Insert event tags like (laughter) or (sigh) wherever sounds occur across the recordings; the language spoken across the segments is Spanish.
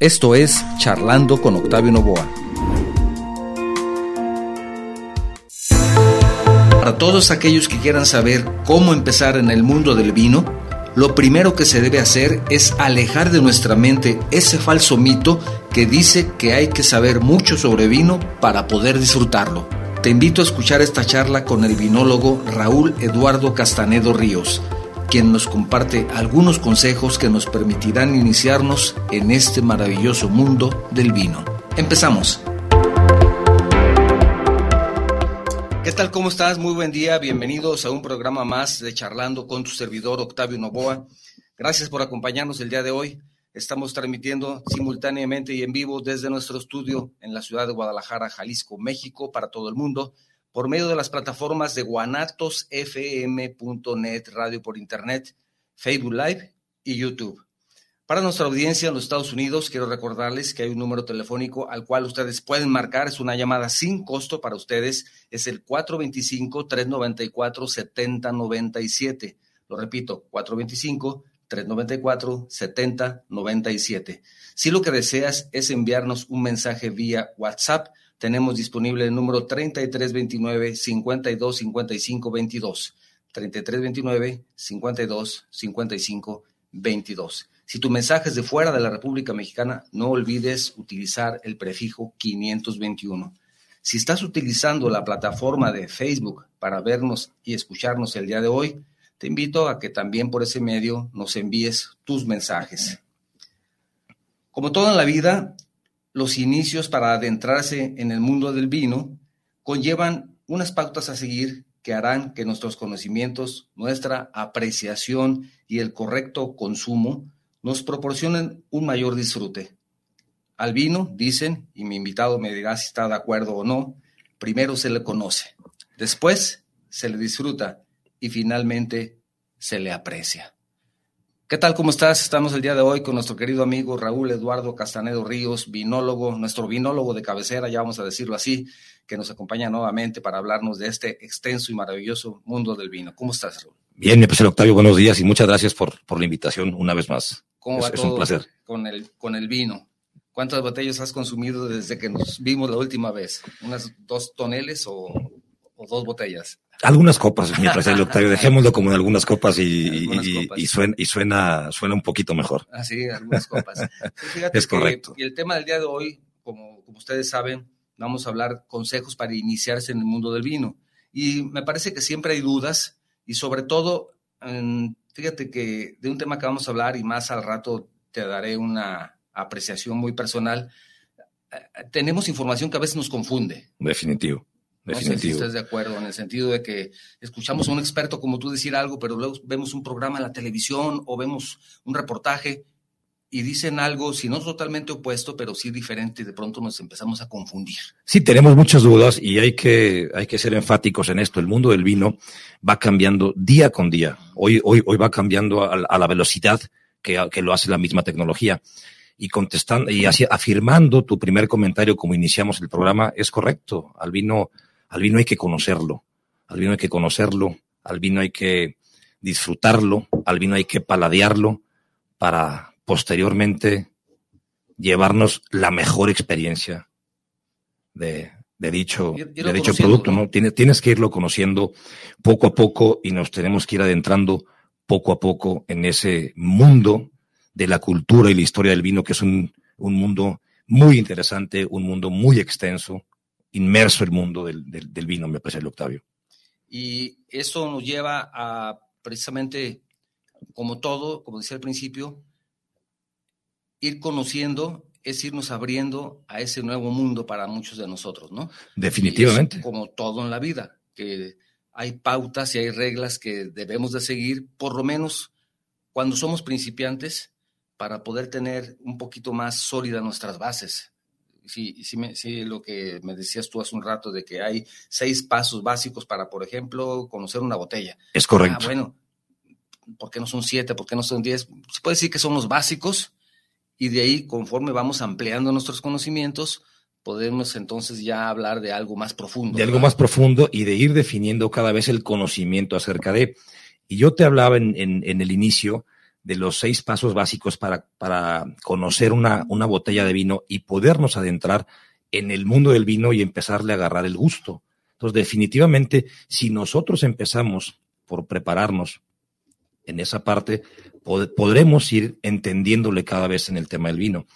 Esto es Charlando con Octavio Novoa. Para todos aquellos que quieran saber cómo empezar en el mundo del vino, lo primero que se debe hacer es alejar de nuestra mente ese falso mito que dice que hay que saber mucho sobre vino para poder disfrutarlo. Te invito a escuchar esta charla con el vinólogo Raúl Eduardo Castanedo Ríos quien nos comparte algunos consejos que nos permitirán iniciarnos en este maravilloso mundo del vino. Empezamos. ¿Qué tal? ¿Cómo estás? Muy buen día. Bienvenidos a un programa más de Charlando con tu servidor Octavio Novoa. Gracias por acompañarnos el día de hoy. Estamos transmitiendo simultáneamente y en vivo desde nuestro estudio en la ciudad de Guadalajara, Jalisco, México, para todo el mundo por medio de las plataformas de guanatosfm.net, radio por internet, Facebook Live y YouTube. Para nuestra audiencia en los Estados Unidos, quiero recordarles que hay un número telefónico al cual ustedes pueden marcar. Es una llamada sin costo para ustedes. Es el 425-394-7097. Lo repito, 425-394-7097. Si lo que deseas es enviarnos un mensaje vía WhatsApp, tenemos disponible el número 3329 52 55 22. 3329 52 55 22. Si tu mensaje es de fuera de la República Mexicana, no olvides utilizar el prefijo 521. Si estás utilizando la plataforma de Facebook para vernos y escucharnos el día de hoy, te invito a que también por ese medio nos envíes tus mensajes. Como todo en la vida, los inicios para adentrarse en el mundo del vino conllevan unas pautas a seguir que harán que nuestros conocimientos, nuestra apreciación y el correcto consumo nos proporcionen un mayor disfrute. Al vino, dicen, y mi invitado me dirá si está de acuerdo o no, primero se le conoce, después se le disfruta y finalmente se le aprecia. ¿Qué tal? ¿Cómo estás? Estamos el día de hoy con nuestro querido amigo Raúl Eduardo Castanedo Ríos, vinólogo, nuestro vinólogo de cabecera, ya vamos a decirlo así, que nos acompaña nuevamente para hablarnos de este extenso y maravilloso mundo del vino. ¿Cómo estás, Raúl? Bien, mi profesor Octavio, buenos días y muchas gracias por, por la invitación una vez más. ¿Cómo va es, todo un placer. Con, el, con el vino? ¿Cuántas botellas has consumido desde que nos vimos la última vez? ¿Unas dos toneles o, o dos botellas? Algunas copas, mientras el (laughs) Octavio, dejémoslo como en algunas copas y, y, suena, y suena, suena un poquito mejor. Ah, sí, algunas copas. (laughs) es correcto. Y el tema del día de hoy, como, como ustedes saben, vamos a hablar consejos para iniciarse en el mundo del vino. Y me parece que siempre hay dudas y sobre todo, fíjate que de un tema que vamos a hablar y más al rato te daré una apreciación muy personal, eh, tenemos información que a veces nos confunde. Definitivo. No sé si estás de acuerdo en el sentido de que escuchamos a un experto como tú decir algo, pero luego vemos un programa en la televisión o vemos un reportaje y dicen algo, si no totalmente opuesto, pero sí diferente, y de pronto nos empezamos a confundir. Sí, tenemos muchas dudas y hay que, hay que ser enfáticos en esto. El mundo del vino va cambiando día con día. Hoy, hoy, hoy va cambiando a, a la velocidad que, que lo hace la misma tecnología y contestando y así afirmando tu primer comentario como iniciamos el programa es correcto. Al vino al vino hay que conocerlo, al vino hay que conocerlo, al vino hay que disfrutarlo, al vino hay que paladearlo para posteriormente llevarnos la mejor experiencia de, dicho, de dicho producto, ¿no? Tienes, tienes que irlo conociendo poco a poco y nos tenemos que ir adentrando poco a poco en ese mundo de la cultura y la historia del vino, que es un, un mundo muy interesante, un mundo muy extenso, inmerso el mundo del, del, vino, me parece el Octavio. Y eso nos lleva a precisamente, como todo, como decía al principio, ir conociendo es irnos abriendo a ese nuevo mundo para muchos de nosotros, ¿no? Definitivamente. como todo en la vida, que hay pautas y hay reglas que debemos de seguir, por lo menos cuando somos principiantes, para poder tener un poquito más sólidas nuestras bases sí, sí, me, sí, lo que me decías tú hace un rato de que hay seis pasos básicos para, por ejemplo, conocer una botella. Es correcto. Ah, bueno, ¿por qué no son siete? ¿Por qué no son diez? Se puede decir que son los básicos y de ahí, conforme vamos ampliando nuestros conocimientos, podemos entonces ya hablar de algo más profundo. De algo más profundo y de ir definiendo cada vez el conocimiento acerca de. Y yo te hablaba en, en, en el inicio de los seis pasos básicos para, para conocer una, una botella de vino y podernos adentrar en el mundo del vino y empezarle a agarrar el gusto. Entonces, definitivamente, si nosotros empezamos por prepararnos en esa parte, podremos ir entendiéndole cada vez en el tema del vino.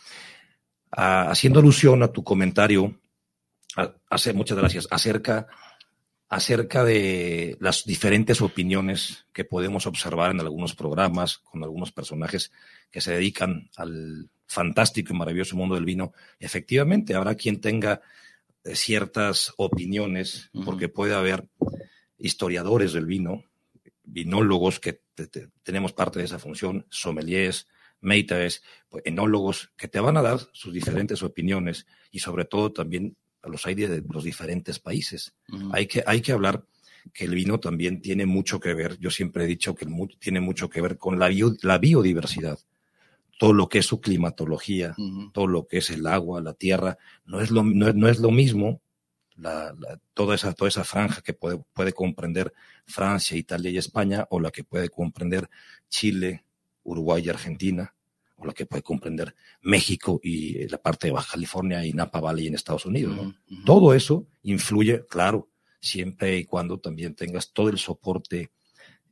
Ah, haciendo alusión a tu comentario, hace, muchas gracias, acerca, acerca de las diferentes opiniones que podemos observar en algunos programas con algunos personajes que se dedican al fantástico y maravilloso mundo del vino. Efectivamente, habrá quien tenga eh, ciertas opiniones, porque puede haber historiadores del vino, vinólogos que tenemos parte de esa función, sommeliers, meitaes, pues, enólogos, que te van a dar sus diferentes opiniones y sobre todo también los aires de los diferentes países. hay, que, hay que hablar que el vino también tiene mucho que ver, yo siempre he dicho que tiene mucho que ver con la, la biodiversidad. Todo lo que es su climatología, todo lo que es el agua, la tierra, no es lo, no, es lo mismo la, toda, esa, toda esa franja que puede, puede comprender Francia, Italia y España, o la que puede comprender Chile, Uruguay y Argentina, o la que puede comprender México y la parte de Baja California y Napa Valley en Estados Unidos. Todo eso influye, claro, siempre y cuando también tengas todo el soporte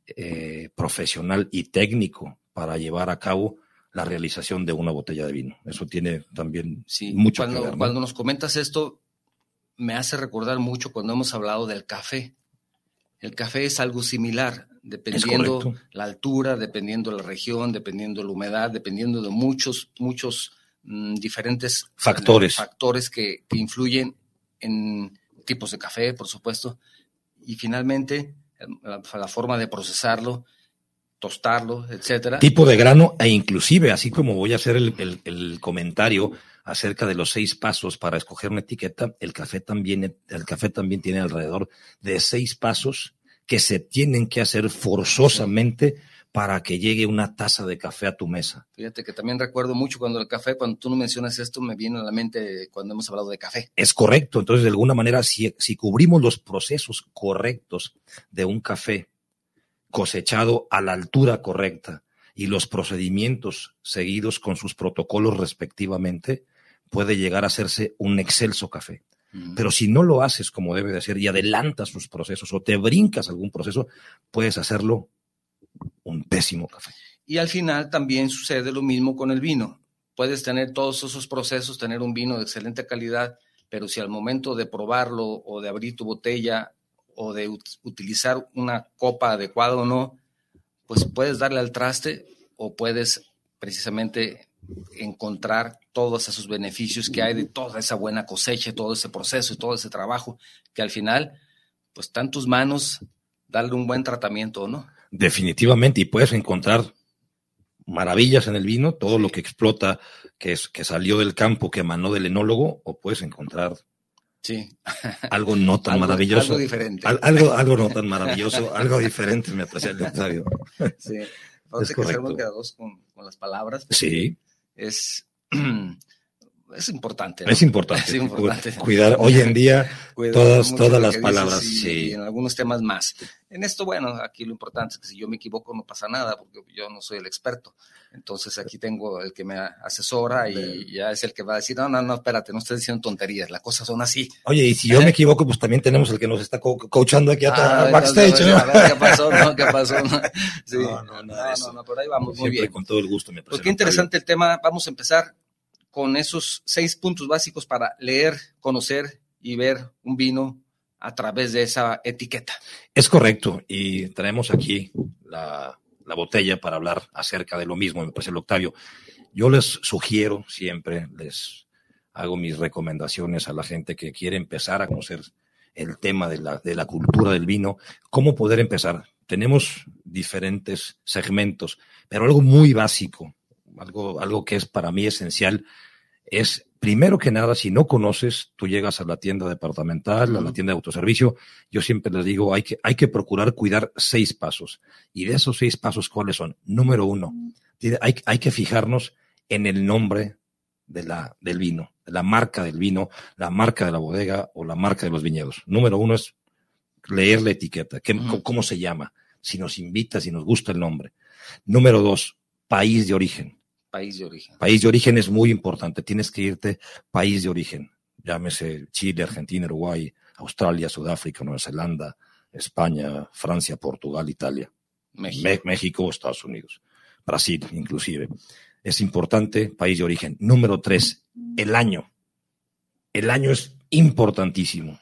eh, profesional y técnico para llevar a cabo la realización de una botella de vino. Eso tiene también mucho cuando, que ver. Cuando nos comentas esto, me hace recordar mucho cuando hemos hablado del café. El café es algo similar, dependiendo la altura, dependiendo la región, dependiendo la humedad, dependiendo de muchos, muchos mm, diferentes factores, factores que, influyen en tipos de café, por supuesto, y finalmente la forma de procesarlo tostarlo, etcétera. Tipo de grano e inclusive, así como voy a hacer el, comentario acerca de los seis pasos para escoger una etiqueta, el café también, el café también tiene alrededor de seis pasos que se tienen que hacer forzosamente para que llegue una taza de café a tu mesa. Fíjate que también recuerdo mucho cuando el café, cuando tú no mencionas esto, me viene a la mente cuando hemos hablado de café. Es correcto. Entonces, de alguna manera, si, si cubrimos los procesos correctos de un café, cosechado a la altura correcta y los procedimientos seguidos con sus protocolos respectivamente, puede llegar a hacerse un excelso café. Pero si no lo haces como debe de ser y adelantas sus procesos o te brincas algún proceso, puedes hacerlo un pésimo café. Y al final también sucede lo mismo con el vino. Puedes tener todos esos procesos, tener un vino de excelente calidad, pero si al momento de probarlo o de abrir tu botella o de utilizar una copa adecuada o no, pues puedes darle al traste o puedes precisamente encontrar todos esos beneficios que hay de toda esa buena cosecha, todo ese proceso y todo ese trabajo, que al final, pues está en tus manos darle un buen tratamiento, o ¿no? Definitivamente, y puedes encontrar maravillas en el vino, todo lo que explota, que, es, que salió del campo, que emanó del enólogo, o puedes encontrar Sí. Algo no tan maravilloso. Algo diferente. algo, algo no tan maravilloso, algo diferente, me parece el Octavio. Sí. Vamos que cuidadosos con, con, las palabras. Sí. Es, (clears throat) es importante. Es importante. (laughs) Es importante. Cuidar hoy en día (laughs) todas, todas las palabras. sí. Y en algunos temas más. En esto, bueno, aquí lo importante es que si yo me equivoco no pasa nada, porque yo no soy el experto. Entonces aquí tengo el que me asesora y ya es el que va a decir, no, no, no, espérate, no estés diciendo tonterías, las cosas son así. Oye, y si yo me equivoco, pues también tenemos el que nos está coachando aquí ah, backstage. ¿no? ¿Qué pasó? No, ¿Qué pasó? (laughs) Sí. No, no, no, no, por ahí vamos muy bien. con todo el gusto. Me pues qué interesante el tema. Vamos a empezar con esos seis puntos básicos para leer, conocer y ver un vino a través de esa etiqueta. Es correcto. Y traemos aquí la la botella para hablar acerca de lo mismo, me parece el Octavio. Yo les sugiero siempre, les hago mis recomendaciones a la gente que quiere empezar a conocer el tema de la, de la cultura del vino, cómo poder empezar. Tenemos diferentes segmentos, pero algo muy básico, algo, algo que es para mí esencial, es primero que nada, si no conoces, tú llegas a la tienda departamental, a la tienda de autoservicio, yo siempre les digo, hay que, hay que procurar cuidar seis pasos. Y de esos seis pasos, ¿cuáles son? Número uno, hay, hay que fijarnos en el nombre de la, del vino, de la marca del vino, la marca de la bodega o la marca de los viñedos. Número uno es leer la etiqueta, qué, cómo se llama, si nos invita, si nos gusta el nombre. Número dos, país de origen. País de origen. País de origen es muy importante. Tienes que irte país de origen. Llámese Chile, Argentina, Uruguay, Australia, Sudáfrica, Nueva Zelanda, España, Francia, Portugal, Italia. México. México, Estados Unidos, Brasil, inclusive. Es importante, país de origen. Número tres, el año. El año es importantísimo.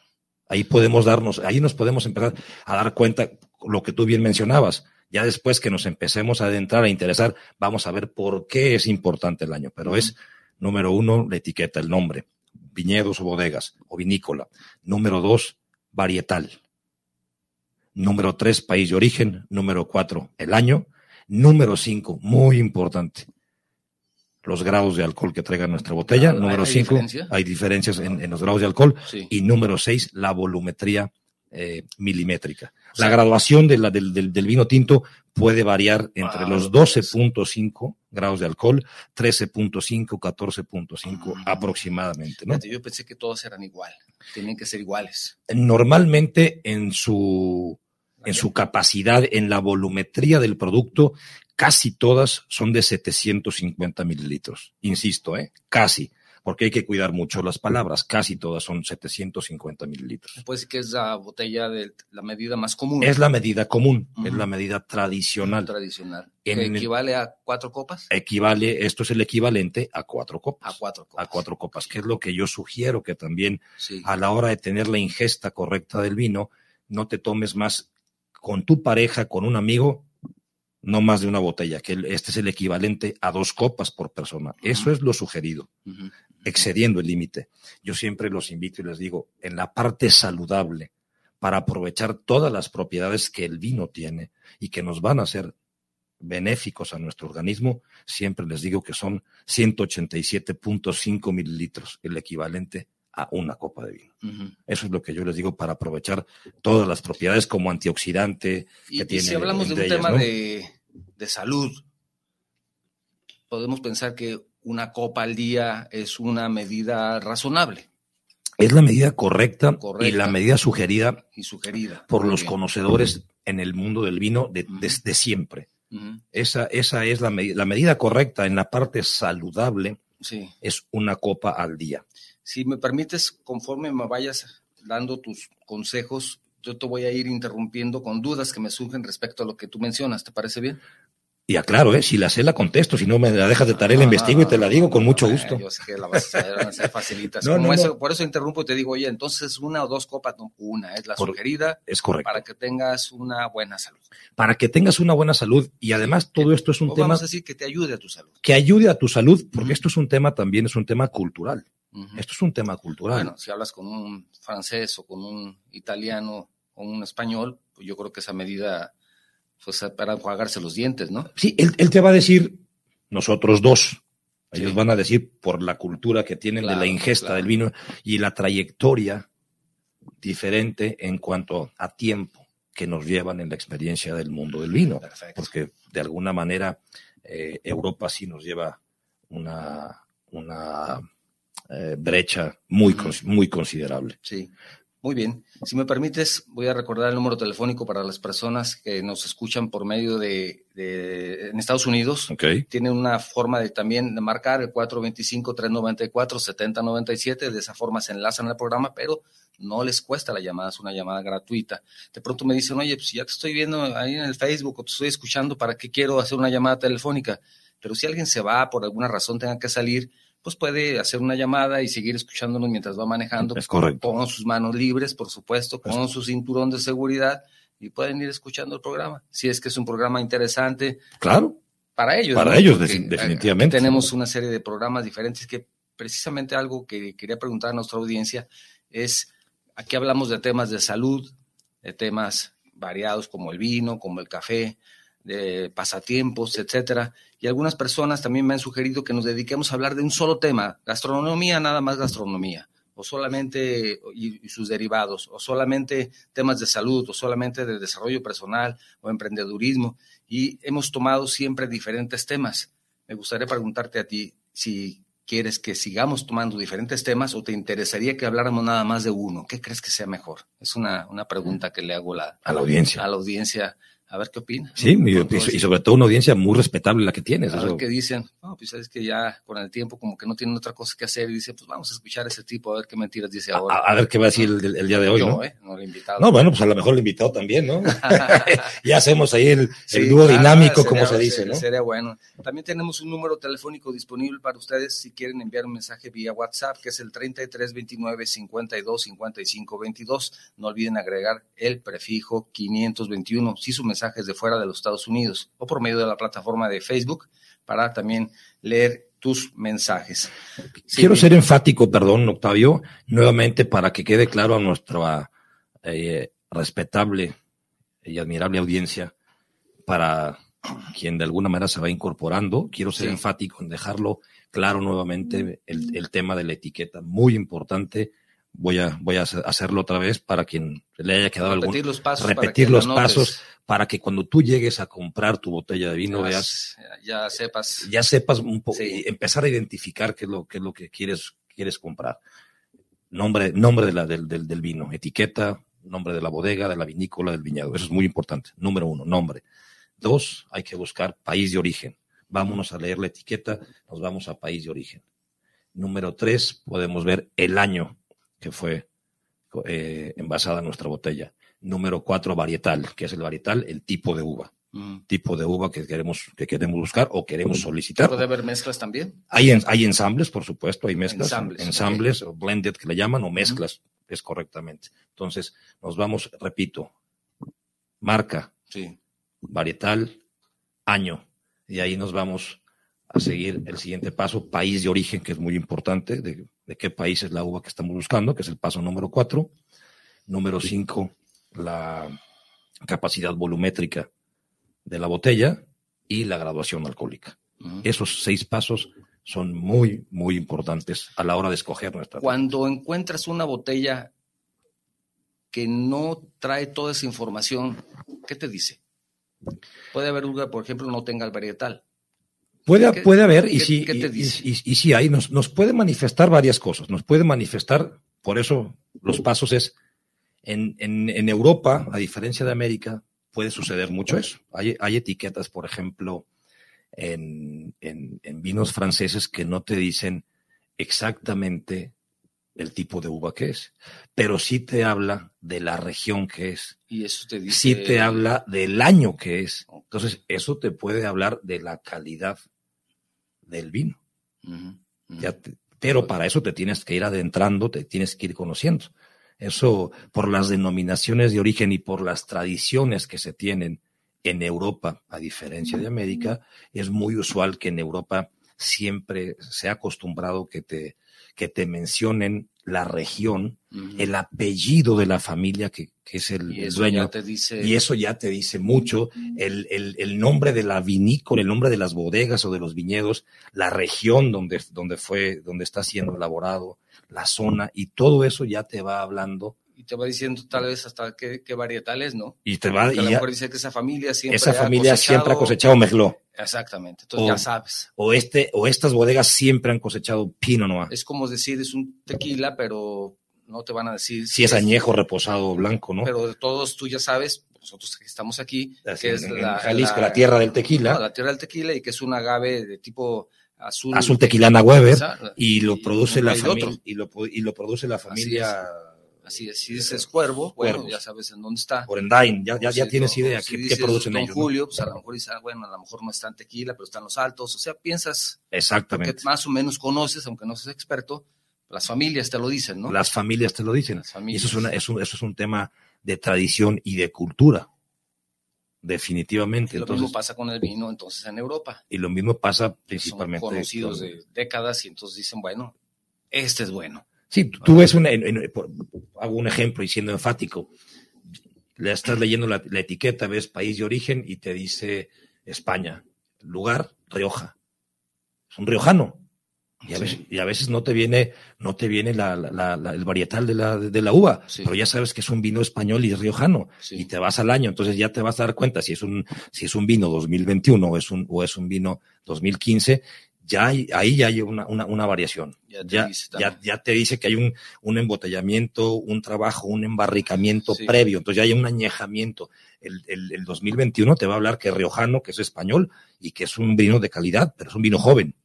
Ahí podemos darnos, ahí nos podemos empezar a dar cuenta lo que tú bien mencionabas. Ya después que nos empecemos a adentrar, a interesar, vamos a ver por qué es importante el año. Pero es, número uno, la etiqueta, el nombre. Viñedos o bodegas o vinícola. Número dos, varietal. Número tres, país de origen. Número cuatro, el año. Número cinco, muy importante, los grados de alcohol que traiga nuestra botella. ¿Hay- número hay cinco, diferencia? hay diferencias en, en los grados de alcohol. Sí. Y número seis, la volumetría eh, milimétrica. La graduación de la- del, del- del vino tinto puede variar entre Ah, los pues. 12.5 grados de alcohol, 13.5, 14.5 Mm. aproximadamente. ¿no? Yo pensé que todos eran igual. Tienen que ser iguales. Normalmente en su, en su capacidad, en la volumetría del producto, casi todas son de 750 mililitros. Insisto, ¿eh? casi, porque hay que cuidar mucho las palabras. Casi todas son 750 mililitros. Decir que es la botella de la medida más común. Es la medida común, es la medida tradicional. tradicional. En que equivale a cuatro copas. Equivale, esto es el equivalente a cuatro A copas. cuatro copas. A cuatro copas, que es lo que yo sugiero que también Sí. a la hora de tener la ingesta correcta del vino, no te tomes más con tu pareja, con un amigo, no más de una botella, que este es el equivalente a dos copas por persona. Eso es lo sugerido, Ujú. Excediendo el límite. Yo siempre los invito y les digo, en la parte saludable, para aprovechar todas las propiedades que el vino tiene y que nos van a ser benéficos a nuestro organismo, siempre les digo que son 187.5 mililitros, el equivalente a una copa de vino. Eso es lo que yo les digo para aprovechar todas las propiedades como antioxidante. Y, que y tiene si hablamos de un ellas, tema ¿no? de, de salud, podemos pensar que una copa al día es una medida razonable Es la medida correcta, y la medida sugerida y sugerida. por Muy los bien. conocedores en el mundo del vino de- desde siempre. Ujú. Esa, esa es la, la medida correcta en la parte saludable, Sí. es una copa al día. Si me permites, conforme me vayas dando tus consejos, yo te voy a ir interrumpiendo con dudas que me surgen respecto a lo que tú mencionas. ¿Te parece bien? Y aclaro, ¿eh? si la sé la contesto, si no me la dejas de tarea, la investigo y te la digo con mucho gusto. Yo sé que la vas a saber, van a ser facilitas. (laughs) No, Como no, eso- no. Por eso interrumpo y te digo, oye, entonces una o dos copas, no, una es la Por- sugerida Es correcto. para que tengas una buena salud. Para que tengas una buena salud y además todo esto es un O tema vamos a decir que te ayude a tu salud. que ayude a tu salud, porque esto es un tema también, es un tema cultural. Esto es un tema cultural. Bueno, si hablas con un francés o con un italiano o un español, pues yo creo que esa medida, pues para enjuagarse los dientes, ¿no? Sí, él, él te va a decir, nosotros dos. Ellos Sí. van a decir por la cultura que tienen de la ingesta claro. del vino y la trayectoria diferente en cuanto a tiempo que nos llevan en la experiencia del mundo del vino. Perfecto. Porque de alguna manera eh, Europa sí nos lleva una, una eh, brecha muy, muy considerable. Sí, muy bien. Si me permites, voy a recordar el número telefónico para las personas que nos escuchan por medio de, de- en Estados Unidos. Ok. Tienen una forma de también de marcar el 425-394-7097. De esa forma se enlazan al programa, pero no les cuesta la llamada, es una llamada gratuita. De pronto me dicen, oye, pues ya te estoy viendo ahí en el Facebook o te estoy escuchando, ¿para qué quiero hacer una llamada telefónica? Pero si alguien se va, por alguna razón tenga que salir, pues puede hacer una llamada y seguir escuchándonos mientras va manejando. Es correcto. Con sus manos libres, por supuesto, con Es- su cinturón de seguridad y pueden ir escuchando el programa. Si es que es un programa interesante Claro. para ellos. Para ¿no? ellos, Porque, eh, definitivamente. tenemos una serie de programas diferentes que precisamente algo que quería preguntar a nuestra audiencia es, aquí hablamos de temas de salud, de temas variados como el vino, como el café, de pasatiempos, etcétera. Y algunas personas también me han sugerido que nos dediquemos a hablar de un solo tema, gastronomía, nada más gastronomía, o solamente y, y sus derivados, o solamente temas de salud, o solamente de desarrollo personal o emprendedurismo. Y hemos tomado siempre diferentes temas. Me gustaría preguntarte a ti si quieres que sigamos tomando diferentes temas o te interesaría que habláramos nada más de uno. ¿Qué crees que sea mejor? Es una, una pregunta que le hago la, A la audiencia. a la audiencia a ver qué opinan. Sí, y, sobre todo una audiencia muy respetable la que tienes. A ver qué dicen. No, pues es que ya con el tiempo como que no tienen otra cosa que hacer y dice, pues vamos a escuchar a ese tipo a ver qué mentiras dice ahora. A, ver qué va a decir el, día de hoy, ¿no? Eh, no, el invitado. no, bueno, pues a lo mejor el invitado también, ¿no? (laughs) (laughs) ya hacemos ahí el, dúo dinámico, como se dice, ¿no? Sería bueno. También tenemos un número telefónico disponible para ustedes si quieren enviar un mensaje vía WhatsApp, que es el 3329 52 55 22. No olviden agregar el prefijo 521 si su mensaje es de fuera de los Estados Unidos o por medio de la plataforma de Facebook para también leer tus mensajes. Quiero ser enfático, perdón, Octavio, nuevamente para que quede claro a nuestra eh, respetable y admirable audiencia, para quien de alguna manera se va incorporando, quiero ser enfático en dejarlo claro nuevamente el, el tema de la etiqueta, muy importante voy a, voy a hacerlo otra vez para quien le haya quedado repetir algún... Los pasos repetir los pasos para que cuando tú llegues a comprar tu botella de vino ya, veas... Ya sepas. Ya sepas un poco, empezar a identificar qué es lo, qué es lo que quieres, quieres comprar. Nombre, nombre de la, del, del, del vino, etiqueta, nombre de la bodega, de la vinícola, del viñedo. Eso es muy importante. Número uno, nombre. Dos, hay que buscar país de origen. Vámonos a leer la etiqueta, nos vamos a país de origen. Número tres, podemos ver el año que fue eh, envasada nuestra botella. Número cuatro, varietal, que es el varietal, el tipo de uva. Mm. Tipo de uva que queremos, que queremos buscar o queremos solicitar. ¿Puede haber mezclas también? Hay, hay ensambles, por supuesto, hay mezclas. Ensambles, o blended que le llaman, o mezclas, es correctamente. Entonces, nos vamos, repito, marca, sí. varietal, año, y ahí nos vamos a seguir el siguiente paso, país de origen, que es muy importante, de de qué país es la uva que estamos buscando, que es el paso número cuatro. Número cinco, la capacidad volumétrica de la botella y la graduación alcohólica. Esos seis pasos son muy, muy importantes a la hora de escoger nuestra. Cuando encuentras una botella que no trae toda esa información, ¿qué te dice? Puede haber una, por ejemplo, no tenga el varietal. Puede, puede haber, y si, y, si hay, nos, nos puede manifestar varias cosas. Nos puede manifestar, por eso los pasos es, en, en, en Europa, a diferencia de América, puede suceder mucho eso. Hay, hay etiquetas, por ejemplo, en, en, en, vinos franceses que no te dicen exactamente el tipo de uva que es, pero sí te habla de la región que es. Y eso te dice. Sí te habla del año que es. Entonces, eso te puede hablar de la calidad del vino. pero para eso te tienes que ir adentrando, te tienes que ir conociendo. Eso por las denominaciones de origen y por las tradiciones que se tienen en Europa, a diferencia de América, es muy usual que en Europa siempre se ha acostumbrado que te, que te mencionen la región, el apellido de la familia que, que es el, dueño. Y eso ya te dice mucho, el, el, el, nombre de la vinícola, el nombre de las bodegas o de los viñedos, la región donde, donde fue, donde está siendo elaborado, la zona, y todo eso ya te va hablando y te va diciendo tal vez hasta qué, qué varietales, ¿no? Y te va y a lo mejor dice que esa familia siempre esa familia siempre ha cosechado mezcló. Exactamente, entonces ya sabes. O este o estas bodegas siempre han cosechado Pinot Noir. Es como decir es un tequila, pero no te van a decir si, es, añejo, reposado o blanco, ¿no? Pero de todos tú ya sabes, nosotros que estamos aquí, que es la, Jalisco, la, tierra del tequila. la tierra del tequila y que es un agave de tipo azul. Azul tequilana Weber y lo produce la familia y lo, y lo produce la familia Así es, si dices cuervo, bueno, ya sabes en dónde está. Por Endain, ya, ya, ya tienes idea si qué, qué producen Don ellos. Julio, pues a lo mejor dices, ah, bueno, a lo mejor no está en tequila, pero están los altos. O sea, piensas Exactamente. que más o menos conoces, aunque no seas experto, las familias te lo dicen, ¿no? Las familias te lo dicen. Y eso es, una, eso, eso es un tema de tradición y de cultura. Definitivamente. Y lo mismo pasa con el vino, entonces, en Europa. Y lo mismo pasa principalmente. Son conocidos de décadas y entonces dicen, bueno, este es bueno. Sí, tú ves una, hago un ejemplo y siendo enfático, le estás leyendo la, etiqueta, ves país de origen y te dice España, lugar, Rioja. Es un riojano. Y a, veces, y a veces no te viene, no te viene la, la, el varietal de la, de la uva, pero ya sabes que es un vino español y es riojano, y te vas al año, entonces ya te vas a dar cuenta si es un, si es un vino 2021 o es un, o es un vino 2015, ya hay, ahí ya hay una, una, una variación. Ya te Ya, dice ya, te dice que hay un, un embotellamiento, un trabajo, un embarricamiento Sí. previo, entonces ya hay un añejamiento. El, el, el 2021 te va a hablar que es riojano, que es español y que es un vino de calidad, pero es un vino joven,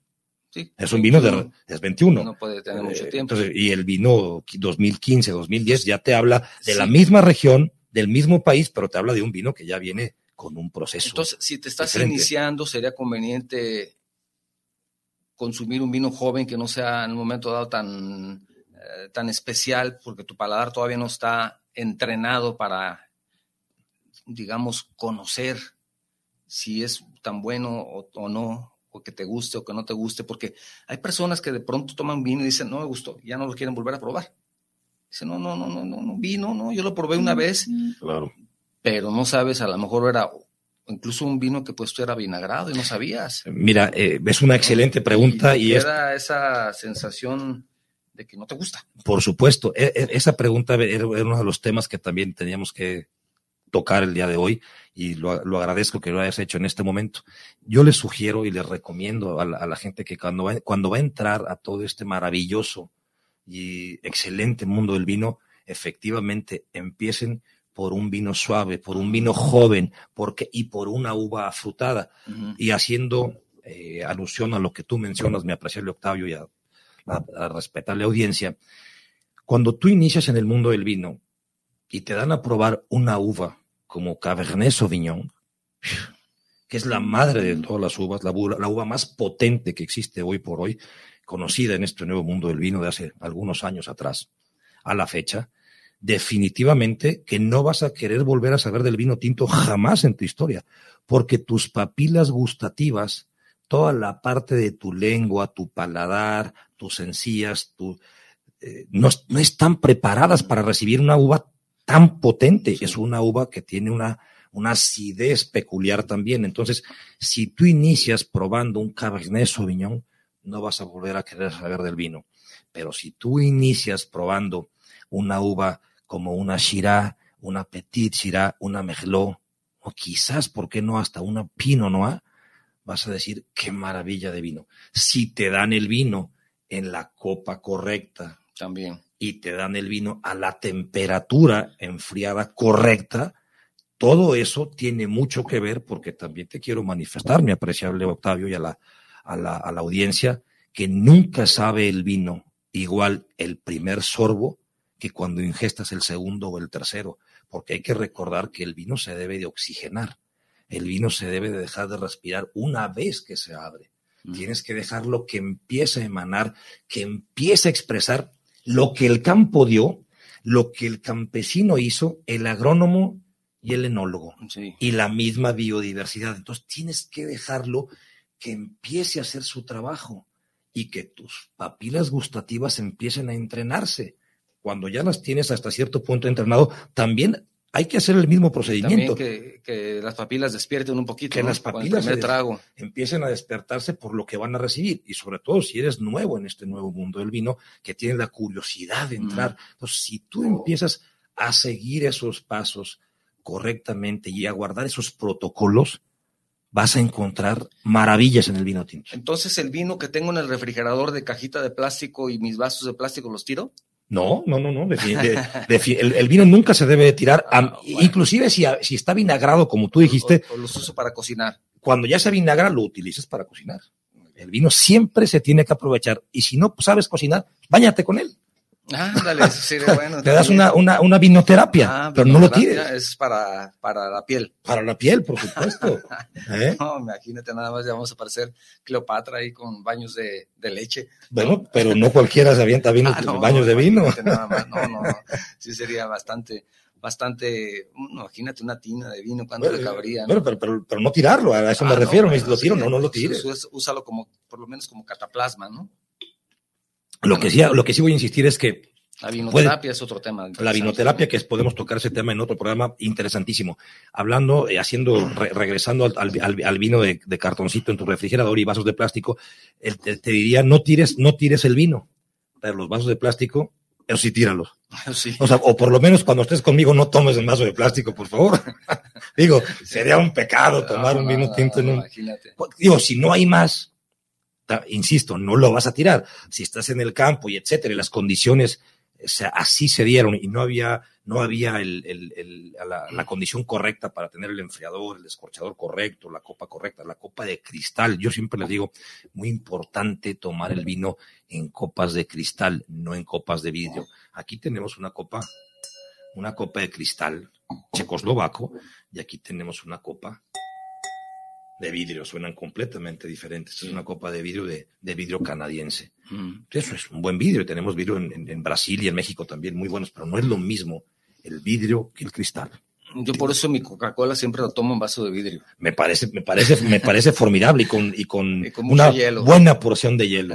Sí, es un vino de, es 21. no puede tener mucho Eh, tiempo. entonces, y el vino 2015, 2010 ya te habla de la misma región, del mismo país, pero te habla de un vino que ya viene con un proceso. Entonces, si te estás diferente. iniciando, sería conveniente consumir un vino joven que no sea en un momento dado tan, eh, tan especial, porque tu paladar todavía no está entrenado para, digamos, conocer si es tan bueno o, o no, o que te guste o que no te guste, porque hay personas que de pronto toman vino y dicen, no me gustó, ya no lo quieren volver a probar. Dicen, no, no, no, no, no, no, vino, no, yo lo probé una vez claro. pero no sabes, a lo mejor era incluso un vino que puesto era vinagrado y no sabías. Mira, eh, es una excelente pregunta y, y, es, era esa sensación de que no te gusta. por supuesto, e- e- esa pregunta era, era uno de los temas que también teníamos que tocar el día de hoy y lo, lo agradezco que lo hayas hecho en este momento. Yo les sugiero y les recomiendo a la, a la gente que cuando va, cuando va a entrar a todo este maravilloso y excelente mundo del vino, efectivamente empiecen por un vino suave, por un vino joven, porque y por una uva afrutada Ujú. y haciendo eh, alusión a lo que tú mencionas, mi apreciable Octavio, y a, a, a respetable audiencia, cuando tú inicias en el mundo del vino y te dan a probar una uva como Cabernet Sauvignon, que es la madre de todas las uvas, la, la uva más potente que existe hoy por hoy, conocida en este nuevo mundo del vino de hace algunos años atrás, a la fecha, definitivamente que no vas a querer volver a saber del vino tinto jamás en tu historia, porque tus papilas gustativas, toda la parte de tu lengua, tu paladar, tus encías, tu, eh, no, no están preparadas para recibir una uva tan potente. Es una uva que tiene una, una acidez peculiar también. Entonces, si tú inicias probando un Cabernet Sauvignon, no vas a volver a querer saber del vino. Pero si tú inicias probando una uva como una Shiraz, una Petit Shiraz, una Merlot, o quizás, ¿por qué no hasta una Pinot Noir? Vas a decir, qué maravilla de vino. Si te dan el vino en la copa correcta También. y te dan el vino a la temperatura enfriada correcta, todo eso tiene mucho que ver porque también te quiero manifestar, mi apreciable Octavio, y a la, a la, a la audiencia, que nunca sabe el vino igual el primer sorbo que cuando ingestas el segundo o el tercero, porque hay que recordar que el vino se debe de oxigenar, el vino se debe de dejar de respirar una vez que se abre. Tienes que dejarlo que empiece a emanar, que empiece a expresar lo que el campo dio, lo que el campesino hizo, el agrónomo y el enólogo, Sí. y la misma biodiversidad. Entonces tienes que dejarlo que empiece a hacer su trabajo y que tus papilas gustativas empiecen a entrenarse. Cuando ya las tienes hasta cierto punto entrenado, también hay que hacer el mismo procedimiento. También que, que las papilas despierten un poquito. Que ¿no? las el papilas trago. empiecen a despertarse por lo que van a recibir y sobre todo si eres nuevo en este nuevo mundo del vino, que tienes la curiosidad de entrar. Entonces, si tú empiezas a seguir esos pasos correctamente y a guardar esos protocolos, vas a encontrar maravillas en el vino tinto. Entonces, el vino que tengo en el refrigerador de cajita de plástico y mis vasos de plástico los tiro. No, no, no, no. de- (laughs) el, el vino nunca se debe de tirar, Ah, bueno. inclusive si, si está vinagrado, como tú dijiste, O, o los uso para cocinar. cuando ya se vinagra, lo utilices para cocinar. El vino siempre se tiene que aprovechar. Y si no sabes cocinar, báñate con él. Ándale, eso sería (laughs) bueno. Te das una, una, una vinoterapia, Ah, pero no lo tires. Es para, para la piel. Para la piel, por supuesto. (laughs) ¿Eh? No, imagínate, nada más ya vamos a parecer Cleopatra ahí con baños de, de leche. Bueno, pero no cualquiera se avienta vino, (laughs) Ah, no, baños de vino. nada más. No, no. Sí sería bastante, bastante, no, imagínate una tina de vino, ¿cuánto le cabría? no? Bueno, pero, pero, pero no tirarlo, a eso me Ah, no, refiero. bueno, lo tiro, sí, no, no lo pues, tires. Úsalo como, por lo menos como cataplasma, ¿no? Lo que, sí, lo que sí voy a insistir es que La vinoterapia es otro tema. la vinoterapia, que podemos tocar ese tema en otro programa interesantísimo. Hablando, eh, haciendo, re- regresando al, al- vino de, de cartoncito en tu refrigerador y vasos de plástico, el- te, te diría, no tires, no tires el vino, pero los vasos de plástico, eso sí tíralos. (laughs) Sí. O sea, o por lo menos cuando estés conmigo no tomes un vaso de plástico, por favor. (laughs) Digo, sería un pecado tomar No, un no, vino no, tinto en un... Imagínate. Digo, si no hay más, insisto, no lo vas a tirar. Si estás en el campo y etcétera, y las condiciones así se dieron y no había, no había el, el, la, condición correcta para tener el enfriador, el descorchador correcto, la copa correcta, la copa de cristal. Yo siempre les digo, muy importante tomar el vino en copas de cristal, no en copas de vidrio. Aquí tenemos una copa, una copa de cristal checoslovaco y aquí tenemos una copa de vidrio, suenan completamente diferentes. es una copa de vidrio de, vidrio canadiense. Mm. Eso es un buen vidrio. Tenemos vidrio en, Brasil y en México también muy buenos, pero no es lo mismo el vidrio que el cristal. Yo por eso mi Coca-Cola siempre lo tomo en vaso de vidrio. Me parece, me parece, me parece formidable y con, y con, (laughs) una buena porción de hielo.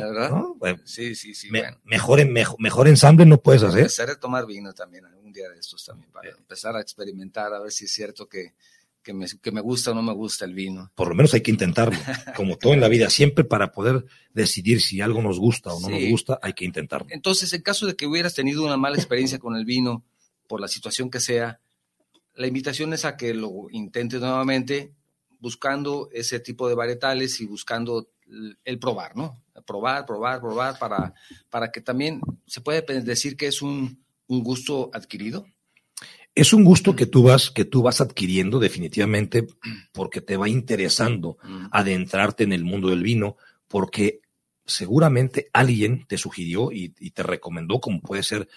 sí, sí, sí. mejor, mejor, ensamble no puedes hacer. Empezar a tomar vino también algún día de estos también, para empezar a experimentar, a ver si es cierto que, que me, que me gusta o no me gusta el vino. Por lo menos hay que intentarlo, como todo en la vida, siempre para poder decidir si algo nos gusta o no nos gusta, hay que intentarlo. Entonces, en caso de que hubieras tenido una mala experiencia con el vino, por la situación que sea, la invitación es a que lo intentes nuevamente buscando ese tipo de varietales y buscando el probar, ¿no? Probar, probar, probar, para, para que también se puede decir que es un, un gusto adquirido es un gusto que tú vas, que tú vas adquiriendo definitivamente porque te va interesando adentrarte en el mundo del vino, porque seguramente alguien te sugirió y, te recomendó, como puede ser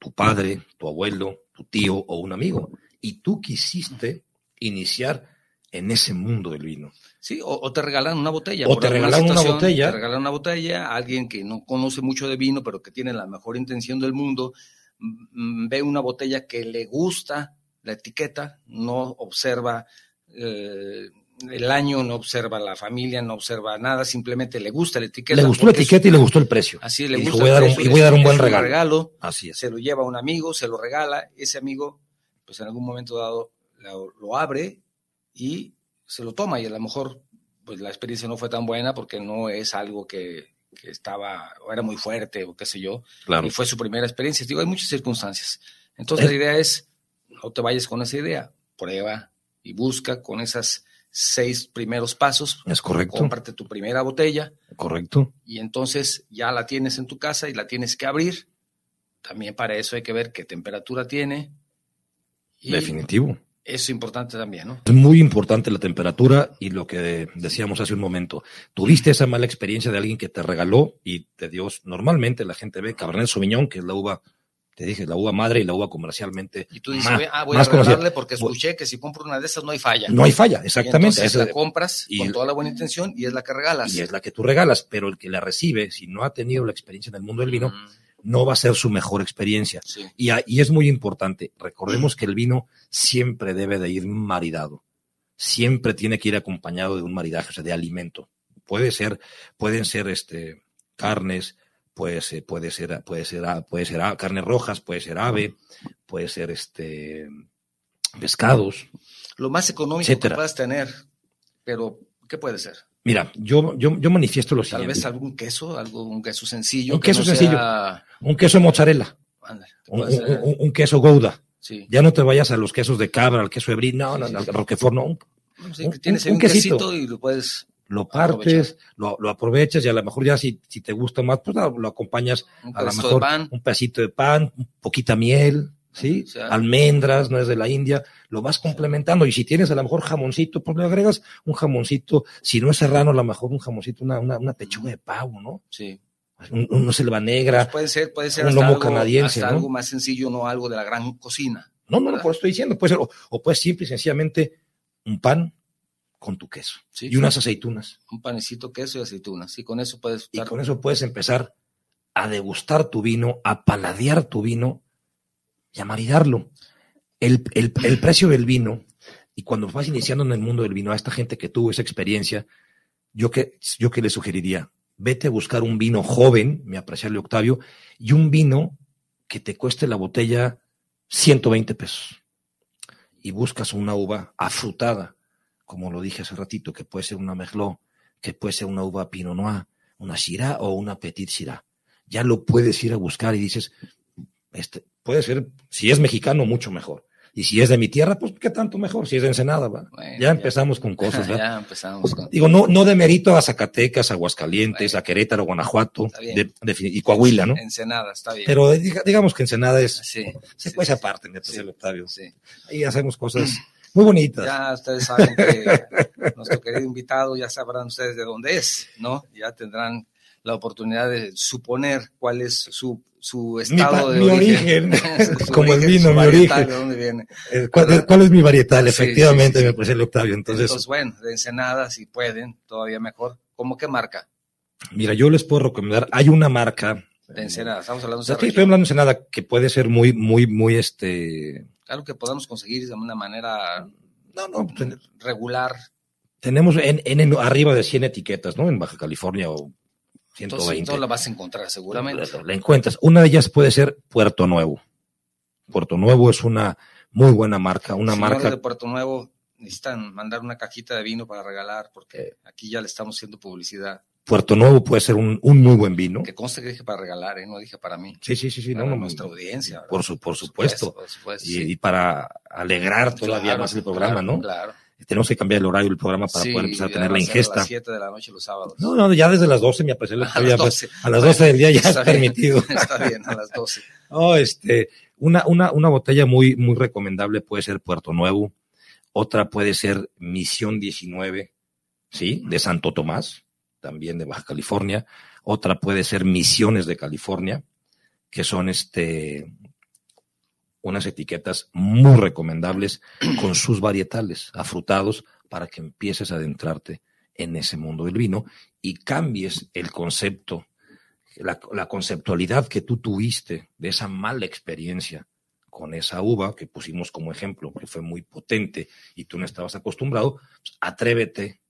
tu padre, tu abuelo, tu tío o un amigo, y tú quisiste iniciar en ese mundo del vino. Sí, o, te regalan una botella. O te regalan una botella. Te regalan una botella a alguien que no conoce mucho de vino, pero que tiene la mejor intención del mundo Mm, ve una botella que le gusta la etiqueta, no observa eh, el año, no observa la familia, no observa nada, simplemente le gusta la etiqueta. Le gustó la etiqueta y le gustó el precio. Así le gusta. Y voy, a dar un, y voy a dar un buen regalo. Así es. Se lo lleva a un amigo, se lo regala, ese amigo, pues en algún momento dado lo, lo abre y se lo toma y a lo mejor pues la experiencia no fue tan buena porque no es algo que que estaba o era muy fuerte o qué sé yo. Y fue su primera experiencia. Digo, hay muchas circunstancias. Entonces la idea es, no te vayas con esa idea, prueba y busca con esas seis primeros pasos. Es correcto. Cómprate tu primera botella. Correcto. Y entonces ya la tienes en tu casa y la tienes que abrir. También para eso hay que ver qué temperatura tiene. Definitivo. Es importante también, ¿no? Es muy importante la temperatura y lo que decíamos hace un momento. Tuviste esa mala experiencia de alguien que te regaló y te dio, normalmente la gente ve Cabernet Sauvignon, que es la uva, te dije, la uva madre y la uva comercialmente. Y tú dices, ah, voy a regalarle porque escuché que si compro una de esas no hay falla. No hay falla, exactamente. Y la compras con toda la buena intención y es la que regalas. Y es la que tú regalas, pero el que la recibe, si no ha tenido la experiencia en el mundo del vino, no va a ser su mejor experiencia. Y, es muy importante, recordemos que el vino siempre debe de ir maridado, siempre tiene que ir acompañado de un maridaje, o sea, de alimento. Puede ser, pueden ser este, carnes, puede ser, puede ser, puede ser, puede ser carnes rojas, puede ser ave, puede ser este, pescados. Lo más económico que puedas tener, pero ¿qué puede ser? Mira, yo, yo, yo manifiesto lo siguiente. Tal vez algún queso, algo, un queso sencillo. Un queso sencillo. Un queso mozzarella. un, queso gouda. Ya no te vayas a los quesos de cabra, al queso de brie, no, no, no, roquefort, no. tienes un, quesito y lo puedes lo partes, lo, lo, aprovechas y a lo mejor ya si, si te gusta más, pues lo, acompañas a lo mejor un pedacito de pan, un poquita miel, ¿sí? Almendras, no es de la India, lo vas complementando. Y si tienes a lo mejor jamoncito, pues le agregas un jamoncito, si no es serrano, a lo mejor un jamoncito, una, una, una pechuga de pavo, ¿no? Sí. Un, una selva negra. Pues puede ser, puede ser un lomo algo, canadiense. algo más sencillo, no algo de la gran cocina. No, no, no, por estoy diciendo, puede ser, o, puede simple y sencillamente un pan con tu queso y unas aceitunas. Un panecito, queso y aceitunas. Y con eso puedes. Y con eso puedes empezar a degustar tu vino, a paladear tu vino y a maridarlo. El, el, el, precio del vino, y cuando vas iniciando en el mundo del vino, a esta gente que tuvo esa experiencia, yo que, yo que le sugeriría, vete a buscar un vino joven, me apreciarle Octavio, y un vino que te cueste la botella 120 pesos. Y buscas una uva afrutada, como lo dije hace ratito, que puede ser una Merlot, que puede ser una uva Pinot Noir, una Syrah o una Petit Syrah. Ya lo puedes ir a buscar y dices, este, puede ser, si es mexicano, mucho mejor. Y si es de mi tierra, pues qué tanto mejor, si es de Ensenada, ¿va? Bueno, ya, empezamos con cosas, ¿verdad? (laughs) ya empezamos con... Digo, no, no de mérito a Zacatecas, Aguascalientes, a Querétaro, Guanajuato de- de- y Coahuila, ¿no? Ensenada, está bien. Pero diga- digamos que Ensenada es, sí, se sí, puede sí, aparte, sí, parece, Octavio. sí. Ahí hacemos cosas muy bonitas. Ya ustedes saben que nuestro querido invitado, ya sabrán ustedes de dónde es, ¿no? Ya tendrán la oportunidad de suponer cuál es su, su Mi, estado pa- de mi origen. origen, (laughs) (laughs) como el origen, vino, su mi varietal, origen. ¿De dónde viene? Eh, ¿Cuál, cuál es mi varietal? Sí, Efectivamente, sí, sí. me parece el Octavio. Entonces, Entonces, bueno, de Ensenada, si pueden, todavía mejor. ¿Cómo qué marca? mira, yo les puedo recomendar, hay una marca. De Ensenada, estamos hablando de sí, estoy hablando de Ensenada que puede ser muy, muy, muy este. Claro que podamos conseguir de una manera No, no, regular. tenemos en, en, en- arriba de 100 etiquetas, ¿no? En Baja California o 120. no la vas a encontrar seguramente. La, la encuentras. Una de ellas puede ser Puerto Nuevo. Puerto Nuevo es una muy buena marca, una Señores marca de Puerto Nuevo necesitan mandar una cajita de vino para regalar, porque aquí ya le estamos haciendo publicidad. Puerto Nuevo puede ser un, un muy buen vino. Que conste que dije para regalar, ¿eh? no dije para mí. Sí, sí, sí, sí, para no, no, nuestra audiencia. ¿verdad? por, su, por supuesto. Por supuesto, Y, sí. y para alegrar todavía Claro, más el programa, claro, ¿no? Claro. Tenemos que cambiar el horario del programa para Sí, poder empezar a tener la a A ingesta. las 7 de la noche los sábados. No, no, ya desde las 12 me apareció (laughs) A las ya, 12. A las 12 del día ya es Está bien, permitido. (laughs) Está bien, a las 12. (laughs) Oh, este, una, una, una botella muy, muy recomendable puede ser Puerto Nuevo, otra puede ser Misión 19, ¿sí? De Santo Tomás, también de Baja California, otra puede ser Misiones de California, que son este, unas etiquetas muy recomendables con sus varietales afrutados para que empieces a adentrarte en ese mundo del vino y cambies el concepto la, la, conceptualidad que tú tuviste de esa mala experiencia con esa uva que pusimos como ejemplo, que fue muy potente y tú no estabas acostumbrado, pues atrévete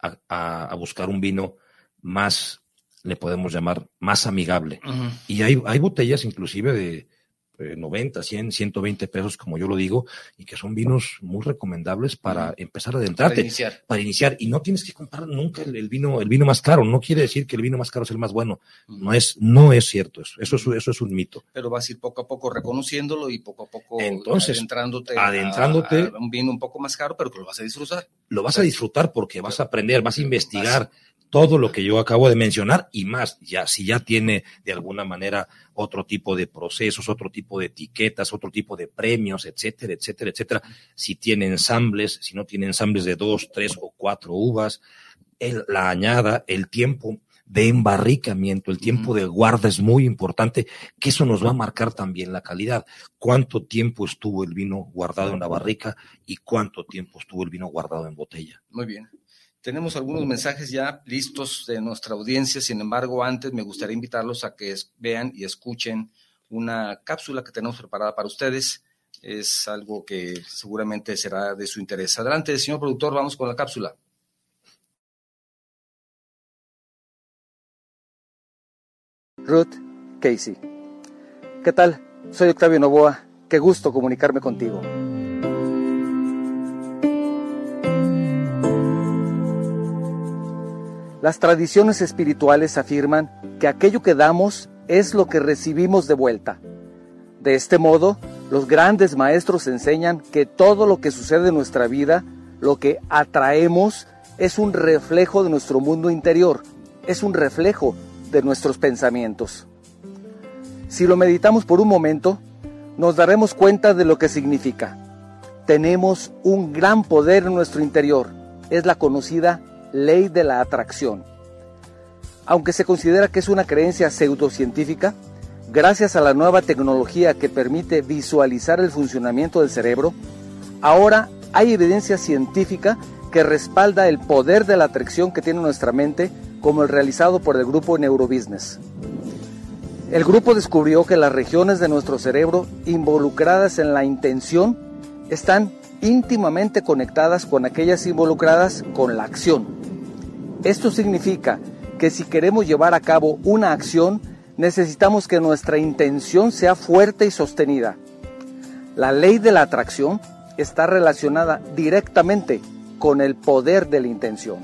a, a, a, buscar un vino más, le podemos llamar, más amigable. Uh -huh. Y hay, hay botellas inclusive de eh, 90, 100, 120 pesos, como yo lo digo, y que son vinos muy recomendables para empezar a adentrarte. Para iniciar. Para iniciar. Y no tienes que comprar nunca el, el, vino, el vino más caro. No quiere decir que el vino más caro es el más bueno. No es, no es cierto eso. Eso es, eso es un mito. Pero vas a ir poco a poco reconociéndolo y poco a poco Entonces, adentrándote, adentrándote a, a un vino un poco más caro, pero que lo vas a disfrutar. Lo vas a disfrutar porque vas a aprender, vas a investigar todo lo que yo acabo de mencionar y más, ya si ya tiene de alguna manera otro tipo de procesos, otro tipo de etiquetas, otro tipo de premios, etcétera, etcétera, etcétera. Si tiene ensambles, si no tiene ensambles de dos, tres o cuatro uvas, el, la añada, el tiempo de embarricamiento, el tiempo de guarda es muy importante, que eso nos va a marcar también la calidad. Cuánto tiempo estuvo el vino guardado en la barrica y cuánto tiempo estuvo el vino guardado en botella. Muy bien. Tenemos algunos mensajes ya listos de nuestra audiencia, sin embargo, antes me gustaría invitarlos a que vean y escuchen una cápsula que tenemos preparada para ustedes. Es algo que seguramente será de su interés. Adelante, señor productor, vamos con la cápsula. Ruth Casey. ¿Qué tal? Soy Octavio Novoa. Qué gusto comunicarme contigo. Las tradiciones espirituales afirman que aquello que damos es lo que recibimos de vuelta. De este modo, los grandes maestros enseñan que todo lo que sucede en nuestra vida, lo que atraemos, es un reflejo de nuestro mundo interior, es un reflejo de nuestros pensamientos. Si lo meditamos por un momento, nos daremos cuenta de lo que significa. Tenemos un gran poder en nuestro interior, es la conocida ley de la atracción. Aunque se considera que es una creencia pseudocientífica, gracias a la nueva tecnología que permite visualizar el funcionamiento del cerebro, ahora hay evidencia científica que respalda el poder de la atracción que tiene nuestra mente, como el realizado por el grupo Neurobusiness. El grupo descubrió que las regiones de nuestro cerebro involucradas en la intención están íntimamente conectadas con aquellas involucradas con la acción. Esto significa que si queremos llevar a cabo una acción, necesitamos que nuestra intención sea fuerte y sostenida. La ley de la atracción está relacionada directamente con el poder de la intención.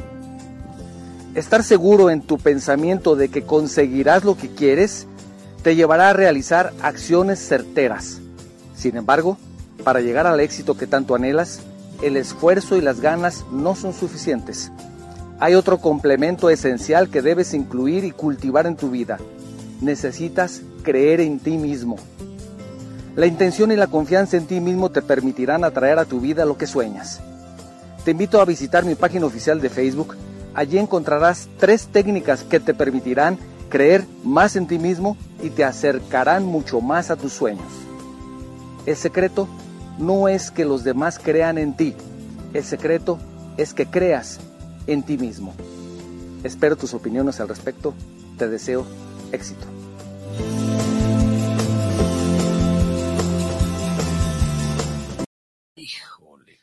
Estar seguro en tu pensamiento de que conseguirás lo que quieres te llevará a realizar acciones certeras. Sin embargo, para llegar al éxito que tanto anhelas, el esfuerzo y las ganas no son suficientes. Hay otro complemento esencial que debes incluir y cultivar en tu vida. Necesitas creer en ti mismo. La intención y la confianza en ti mismo te permitirán atraer a tu vida lo que sueñas. Te invito a visitar mi página oficial de Facebook. Allí encontrarás tres técnicas que te permitirán creer más en ti mismo y te acercarán mucho más a tus sueños. El secreto no es que los demás crean en ti, el secreto es que creas en ti mismo. Espero tus opiniones al respecto, te deseo éxito. Híjole.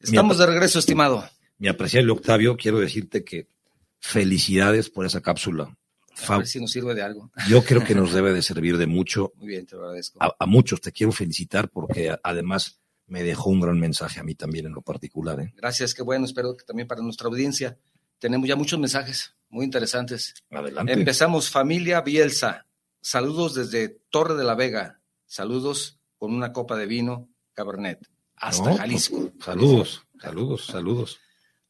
Estamos de regreso, estimado. Mi apreciable Octavio, quiero decirte que felicidades por esa cápsula. A ver si nos sirve de algo. Yo creo que (laughs) nos debe de servir de mucho. Muy bien, te lo agradezco. A, a muchos te quiero felicitar porque además me dejó un gran mensaje a mí también en lo particular. ¿eh? Gracias, qué bueno. Espero que también para nuestra audiencia. Tenemos ya muchos mensajes muy interesantes. Adelante. Empezamos, familia Bielsa. Saludos desde Torre de la Vega. Saludos con una copa de vino Cabernet. Hasta No, Jalisco. pues, saludos, saludos, saludos.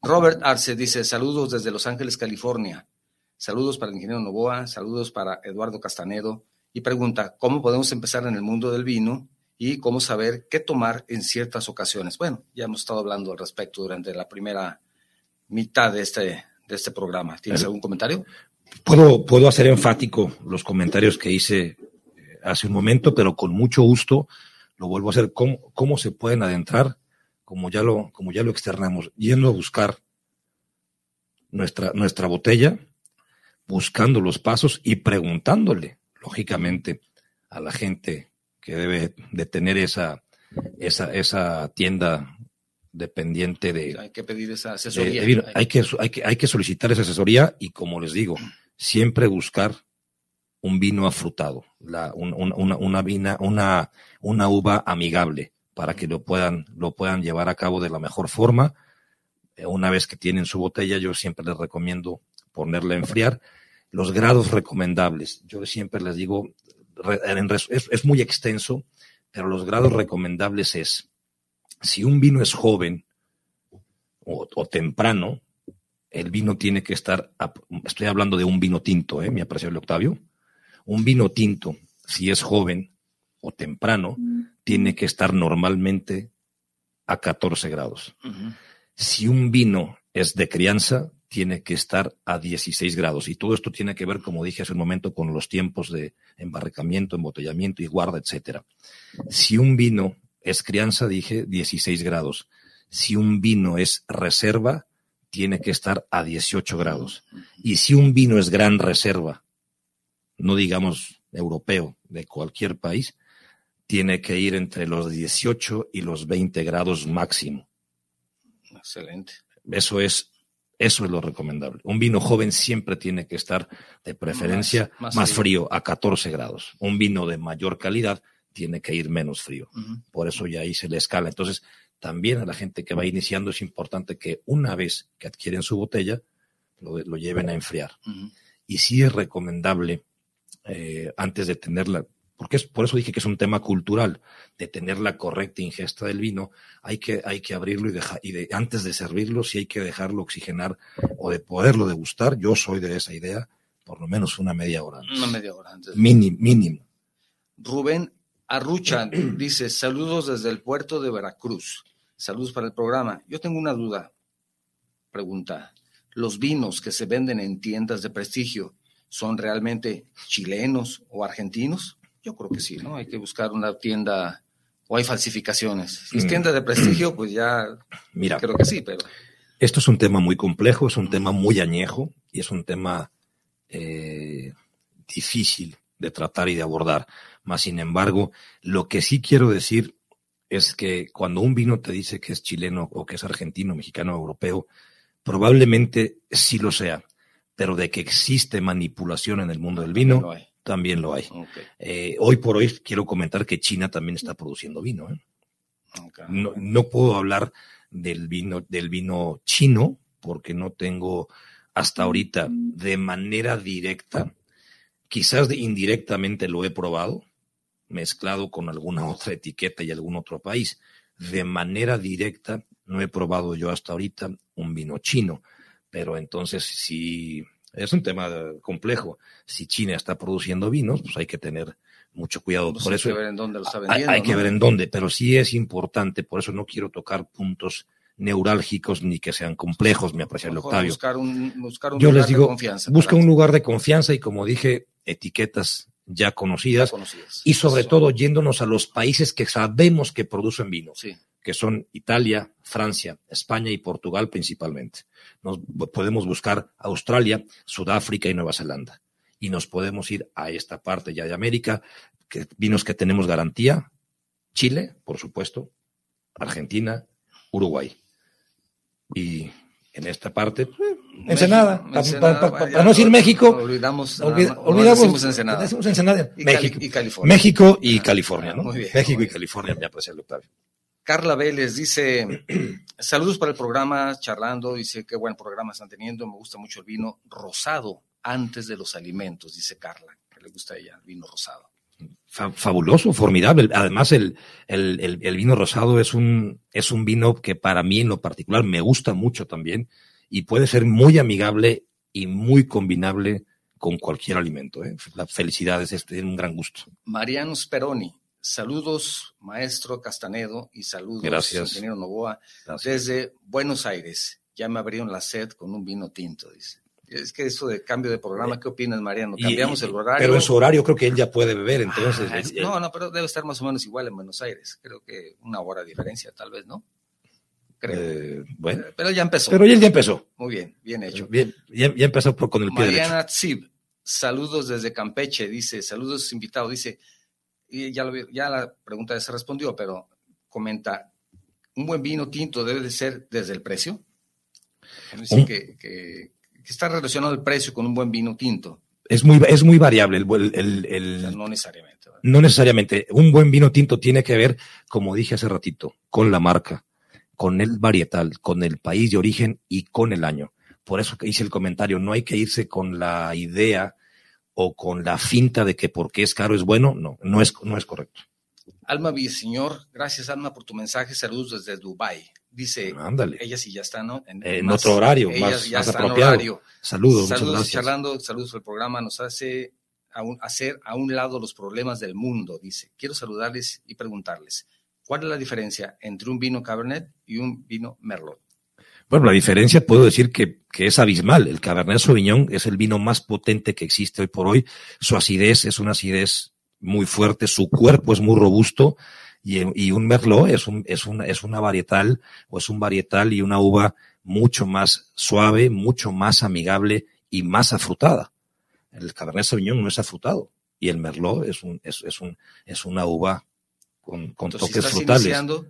Robert Arce dice, saludos desde Los Ángeles, California. Saludos para el ingeniero Novoa, saludos para Eduardo Castanedo. Y pregunta, ¿cómo podemos empezar en el mundo del vino y cómo saber qué tomar en ciertas ocasiones? Bueno, ya hemos estado hablando al respecto durante la primera mitad de este, de este programa. ¿Tienes algún comentario? Puedo, puedo hacer enfático los comentarios que hice eh, hace un momento, pero con mucho gusto lo vuelvo a hacer. ¿Cómo, cómo se pueden adentrar? Como ya lo, como ya lo externamos, yendo a buscar nuestra, nuestra botella, buscando los pasos y preguntándole, lógicamente, a la gente que debe de tener esa, esa, esa tienda dependiente de, Hay que pedir esa asesoría. de hay, que, hay, que, hay que solicitar esa asesoría y, como les digo, siempre buscar un vino afrutado, la, un- un- una, una, vina, una, una uva amigable para que lo puedan, lo puedan llevar a cabo de la mejor forma. Eh, Una vez que tienen su botella, yo siempre les recomiendo ponerla a enfriar. Los grados recomendables, yo siempre les digo, es, es muy extenso, pero los grados recomendables es, si un vino es joven o, o temprano, el vino tiene que estar, a- estoy hablando de un vino tinto, ¿eh? mi apreciable Octavio, un vino tinto, si es joven o temprano, tiene que estar normalmente a 14 grados. Si un vino es de crianza, tiene que estar a 16 grados. Y todo esto tiene que ver, como dije hace un momento, con los tiempos de embarricamiento, embotellamiento y guarda, etcétera. Si un vino es crianza, dije 16 grados. Si un vino es reserva, tiene que estar a 18 grados. Y si un vino es gran reserva, no digamos europeo, de cualquier país, tiene que ir entre los 18 y los 20 grados máximo. Excelente. Eso es, eso es lo recomendable. Un vino joven siempre tiene que estar de preferencia Más- más, más frío. a 14 grados. Un vino de mayor calidad tiene que ir menos frío. Por eso ya ahí se le escala. Entonces, también a la gente que va iniciando es importante que una vez que adquieren su botella, lo, lo lleven a enfriar. Y sí es recomendable, eh, antes de tenerla, porque es, por eso dije que es un tema cultural, de tener la correcta ingesta del vino, hay que, hay que abrirlo y dejar, y de, antes de servirlo, sí hay que dejarlo oxigenar o de poderlo degustar. Yo soy de esa idea, por lo menos una media hora. antes. Una media hora antes. Mínimo, mínimo. Rubén Arrucha (clears throat) dice, saludos desde el puerto de Veracruz. Saludos para el programa. Yo tengo una duda. Pregunta, ¿los vinos que se venden en tiendas de prestigio son realmente chilenos o argentinos? Yo creo que sí, ¿no? Hay que buscar una tienda o hay falsificaciones. Si es Mm. tienda de prestigio, pues ya (clears throat) Mira, creo que sí, pero Esto es un tema muy complejo, es un tema muy añejo y es un tema eh, difícil de tratar y de abordar. Más sin embargo, lo que sí quiero decir es que cuando un vino te dice que es chileno o que es argentino, mexicano, europeo, probablemente sí lo sea, pero de que existe manipulación en el mundo del vino, no hay. También lo hay. Eh, hoy por hoy quiero comentar que China también está produciendo vino. ¿eh? no, no puedo hablar del vino, del vino chino, porque no tengo hasta ahorita de manera directa, quizás indirectamente lo he probado, mezclado con alguna otra etiqueta y algún otro país. De manera directa, no he probado yo hasta ahorita un vino chino, pero entonces si es un tema complejo. Si China está produciendo vinos, pues hay que tener mucho cuidado. Pues por hay eso que ver en dónde lo está hay, vendiendo. hay que ¿no? ver en dónde, pero sí es importante, por eso no quiero tocar puntos neurálgicos ni que sean complejos, mi apreciable Octavio. Buscar un, buscar un Yo lugar les digo, de confianza. busca un lugar de confianza y como dije, etiquetas ya ya conocidas conocidas. y sobre Eso. todo yéndonos a los países que sabemos que producen vino, Sí. Que son Italia, Francia, España y Portugal principalmente. Nos podemos buscar Australia, Sudáfrica y Nueva Zelanda. Y nos podemos ir a esta parte ya de América, que vinos que tenemos garantía, Chile, por supuesto, Argentina, Uruguay. Y en esta parte, eh, Ensenada, para Ensenada, pa- pa- vaya, pa no decir México, Olvidamos, olvid- olvidamos, decimos Ensenada. decimos Ensenada, Y Cali- México. y California. México y California, ah, ¿no? muy bien, México muy y California, mi apreciable Octavio. Carla Vélez dice, (clears throat) saludos para el programa, charlando, dice qué buen programa están teniendo, me gusta mucho el vino rosado antes de los alimentos, dice Carla, que le gusta a ella el vino rosado. Fa- fabuloso, formidable. Además, el, el, el- el vino rosado es un, es un vino que para mí en lo particular me gusta mucho también y puede ser muy amigable y muy combinable con cualquier alimento. ¿eh? La felicidad es este, un gran gusto. Mariano Speroni, saludos maestro Castanedo y saludos Gracias. ingeniero Novoa Gracias. desde Buenos Aires. Ya me abrieron la sed con un vino tinto, dice. Es que eso de cambio de programa, ¿qué opinas, Mariano? Cambiamos y- el horario. Pero en su horario creo que él ya puede beber, entonces. Ah, eh, no, no, pero debe estar más o menos igual en Buenos Aires. Creo que una hora de diferencia, tal vez, ¿no? Creo. eh, bueno, pero ya empezó. pero él ya empezó. Muy bien, bien hecho. Bien, ya, ya empezó por- con el pie derecho. Mariana Tsib, saludos desde Campeche, dice, saludos invitado, dice, y ya, lo, ya la pregunta ya se respondió, pero comenta, ¿un buen vino tinto debe de ser desde el precio? Dice que, que- que está relacionado el precio con un buen vino tinto, Es muy, es muy variable. El, el- el- o sea, no necesariamente. ¿verdad? No necesariamente. Un buen vino tinto tiene que ver, como dije hace ratito, con la marca, con el varietal, con el país de origen y con el año. Por eso hice el comentario, no hay que irse con la idea o con la finta de que porque es caro es bueno. No, no es, no es correcto. Alma Villaseñor, gracias Alma por tu mensaje, saludos desde Dubai. Dice, Ándale. ella sí ya está, ¿no? En otro horario, más- ya más apropiado. horario. Saludos, Saludos, charlando, saludos al programa. Nos hace a un- hacer a un lado los problemas del mundo, dice. Quiero saludarles y preguntarles, ¿cuál es la diferencia entre un vino Cabernet y un vino Merlot? Bueno, la diferencia puedo decir que, que es abismal. El Cabernet Sauvignon es el vino más potente que existe hoy por hoy. Su acidez es una acidez muy fuerte, su cuerpo es muy robusto y, y un Merlot es, un, es, una, es una varietal o es un varietal y una uva mucho más suave, mucho más amigable y más afrutada. El Cabernet Sauvignon no es afrutado y el Merlot es, un, es, es, un, es una uva con, con Entonces, toques estás frutales iniciando,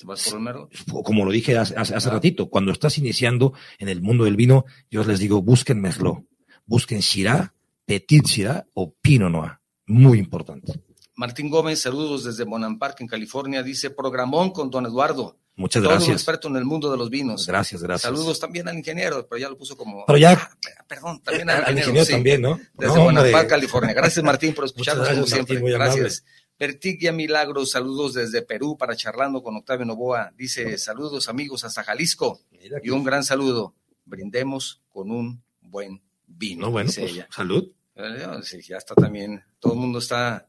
¿te vas por el Merlot? como lo dije hace, Ah. ratito, cuando estás iniciando en el mundo del vino, yo les digo, busquen Merlot, busquen Syrah, Petit Syrah o Pinot Noir. Muy importante. Martín Gómez, saludos desde Park, en California. Dice, programón con don Eduardo. Muchas Todo un gracias. experto en el mundo de los vinos. Gracias, gracias. Saludos también al ingeniero, pero ya lo puso como... Pero ya- Ah, perdón, también al, Al ingeniero sí. también, ¿no? Desde No, California. Gracias, Martín, por (laughs) escucharnos como gracias, siempre. Martín, gracias. Pertigia Milagros, saludos desde Perú para charlando con Octavio Novoa. Dice, saludos amigos hasta Jalisco. Mira Y un gran saludo. Brindemos con un buen vino, No, bueno, dice pues, ella. salud. Eh, sí, ya está también, todo el mundo está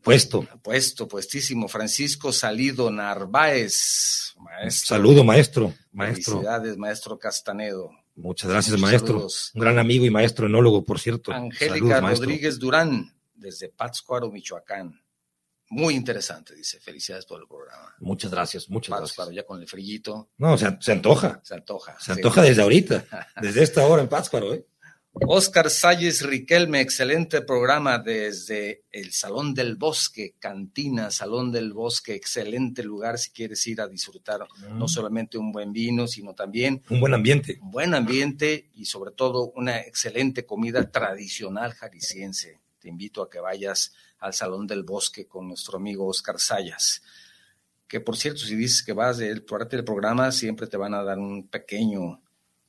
Puesto. puesto, puestísimo. Francisco Salido Narváez, maestro. Saludo, maestro. Maestro. Felicidades, maestro Castanedo. Muchas gracias, Muchos maestro. saludos. Un gran amigo y maestro enólogo, por cierto. Angélica maestro. Rodríguez Durán, desde Pátzcuaro, Michoacán. Muy interesante, dice. Felicidades por el programa. Muchas gracias, muchas gracias. ya con el frillito, No, se, se antoja. se antoja. Se Sí. antoja desde ahorita. (laughs) Desde esta hora en Pátzcuaro, ¿eh? Oscar Salles Riquelme, excelente programa desde el Salón del Bosque, Cantina, Salón del Bosque, excelente lugar si quieres ir a disfrutar Mm. no solamente un buen vino, sino también Un buen ambiente. un buen ambiente y sobre todo una excelente comida tradicional jalisciense. Te invito a que vayas al Salón del Bosque con nuestro amigo Oscar Sayas. Que por cierto, si dices que vas de parte del programa, siempre te van a dar un pequeño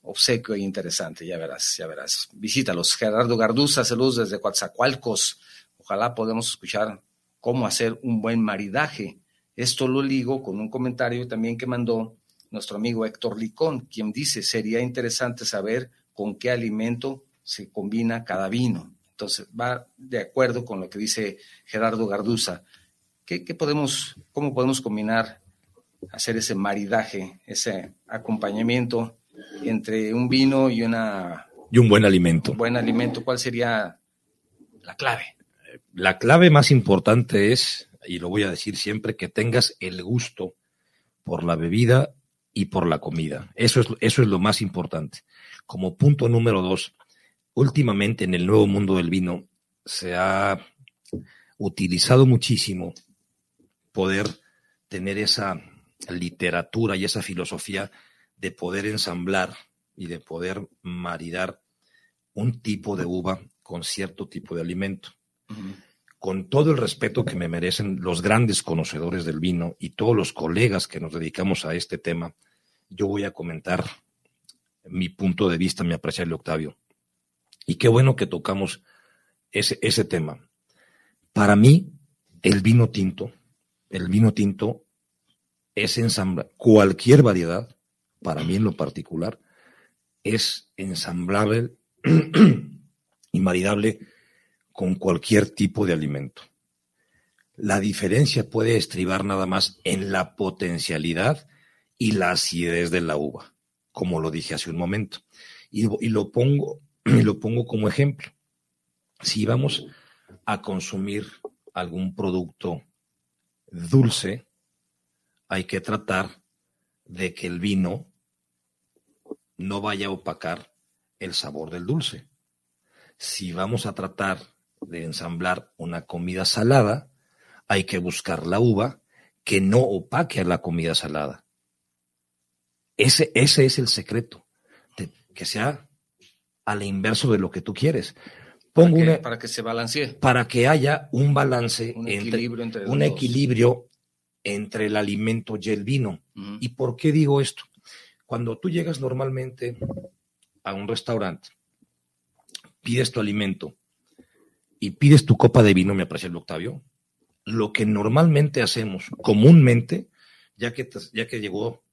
obsequio interesante, ya verás, ya verás. Visítalos. Gerardo Garduza, saludos desde Coatzacoalcos. Ojalá podamos escuchar cómo hacer un buen maridaje. Esto lo ligo con un comentario también que mandó nuestro amigo Héctor Licón, quien dice, sería interesante saber con qué alimento se combina cada vino. Entonces, va de acuerdo con lo que dice Gerardo Garduza. ¿Qué, podemos, ¿Cómo podemos combinar, hacer ese maridaje, ese acompañamiento entre un vino y una... Y un buen alimento. Un buen alimento, ¿cuál sería la clave? La clave más importante es, y lo voy a decir siempre, que tengas el gusto por la bebida y por la comida. Eso es, eso es lo más importante. Como punto número dos, últimamente en el nuevo mundo del vino se ha utilizado muchísimo poder tener esa literatura y esa filosofía de poder ensamblar y de poder maridar un tipo de uva con cierto tipo de alimento. Con todo el respeto que me merecen los grandes conocedores del vino y todos los colegas que nos dedicamos a este tema, yo voy a comentar mi punto de vista, mi apreciable Octavio. Y qué bueno que tocamos ese, ese tema. Para mí, el vino tinto, el vino tinto es ensamblar cualquier variedad, para mí en lo particular, es ensamblable (clears throat) y maridable con cualquier tipo de alimento. La diferencia puede estribar nada más en la potencialidad y la acidez de la uva, como lo dije hace un momento. Y, y lo pongo y lo pongo como ejemplo. Si vamos a consumir algún producto dulce, hay que tratar de que el vino no vaya a opacar el sabor del dulce. Si vamos a tratar de ensamblar una comida salada, hay que buscar la uva que no opaque a la comida salada. Ese, ese es el secreto, que sea al inverso de lo que tú quieres. Pongo para, que, para que se balancee. Para que haya un balance, un equilibrio entre, un equilibrio entre el alimento y el vino. ¿Y por qué digo esto? Cuando tú llegas normalmente a un restaurante, pides tu alimento y pides tu copa de vino, me aprecia el Octavio, lo que normalmente hacemos, comúnmente, ya que, ya que llegó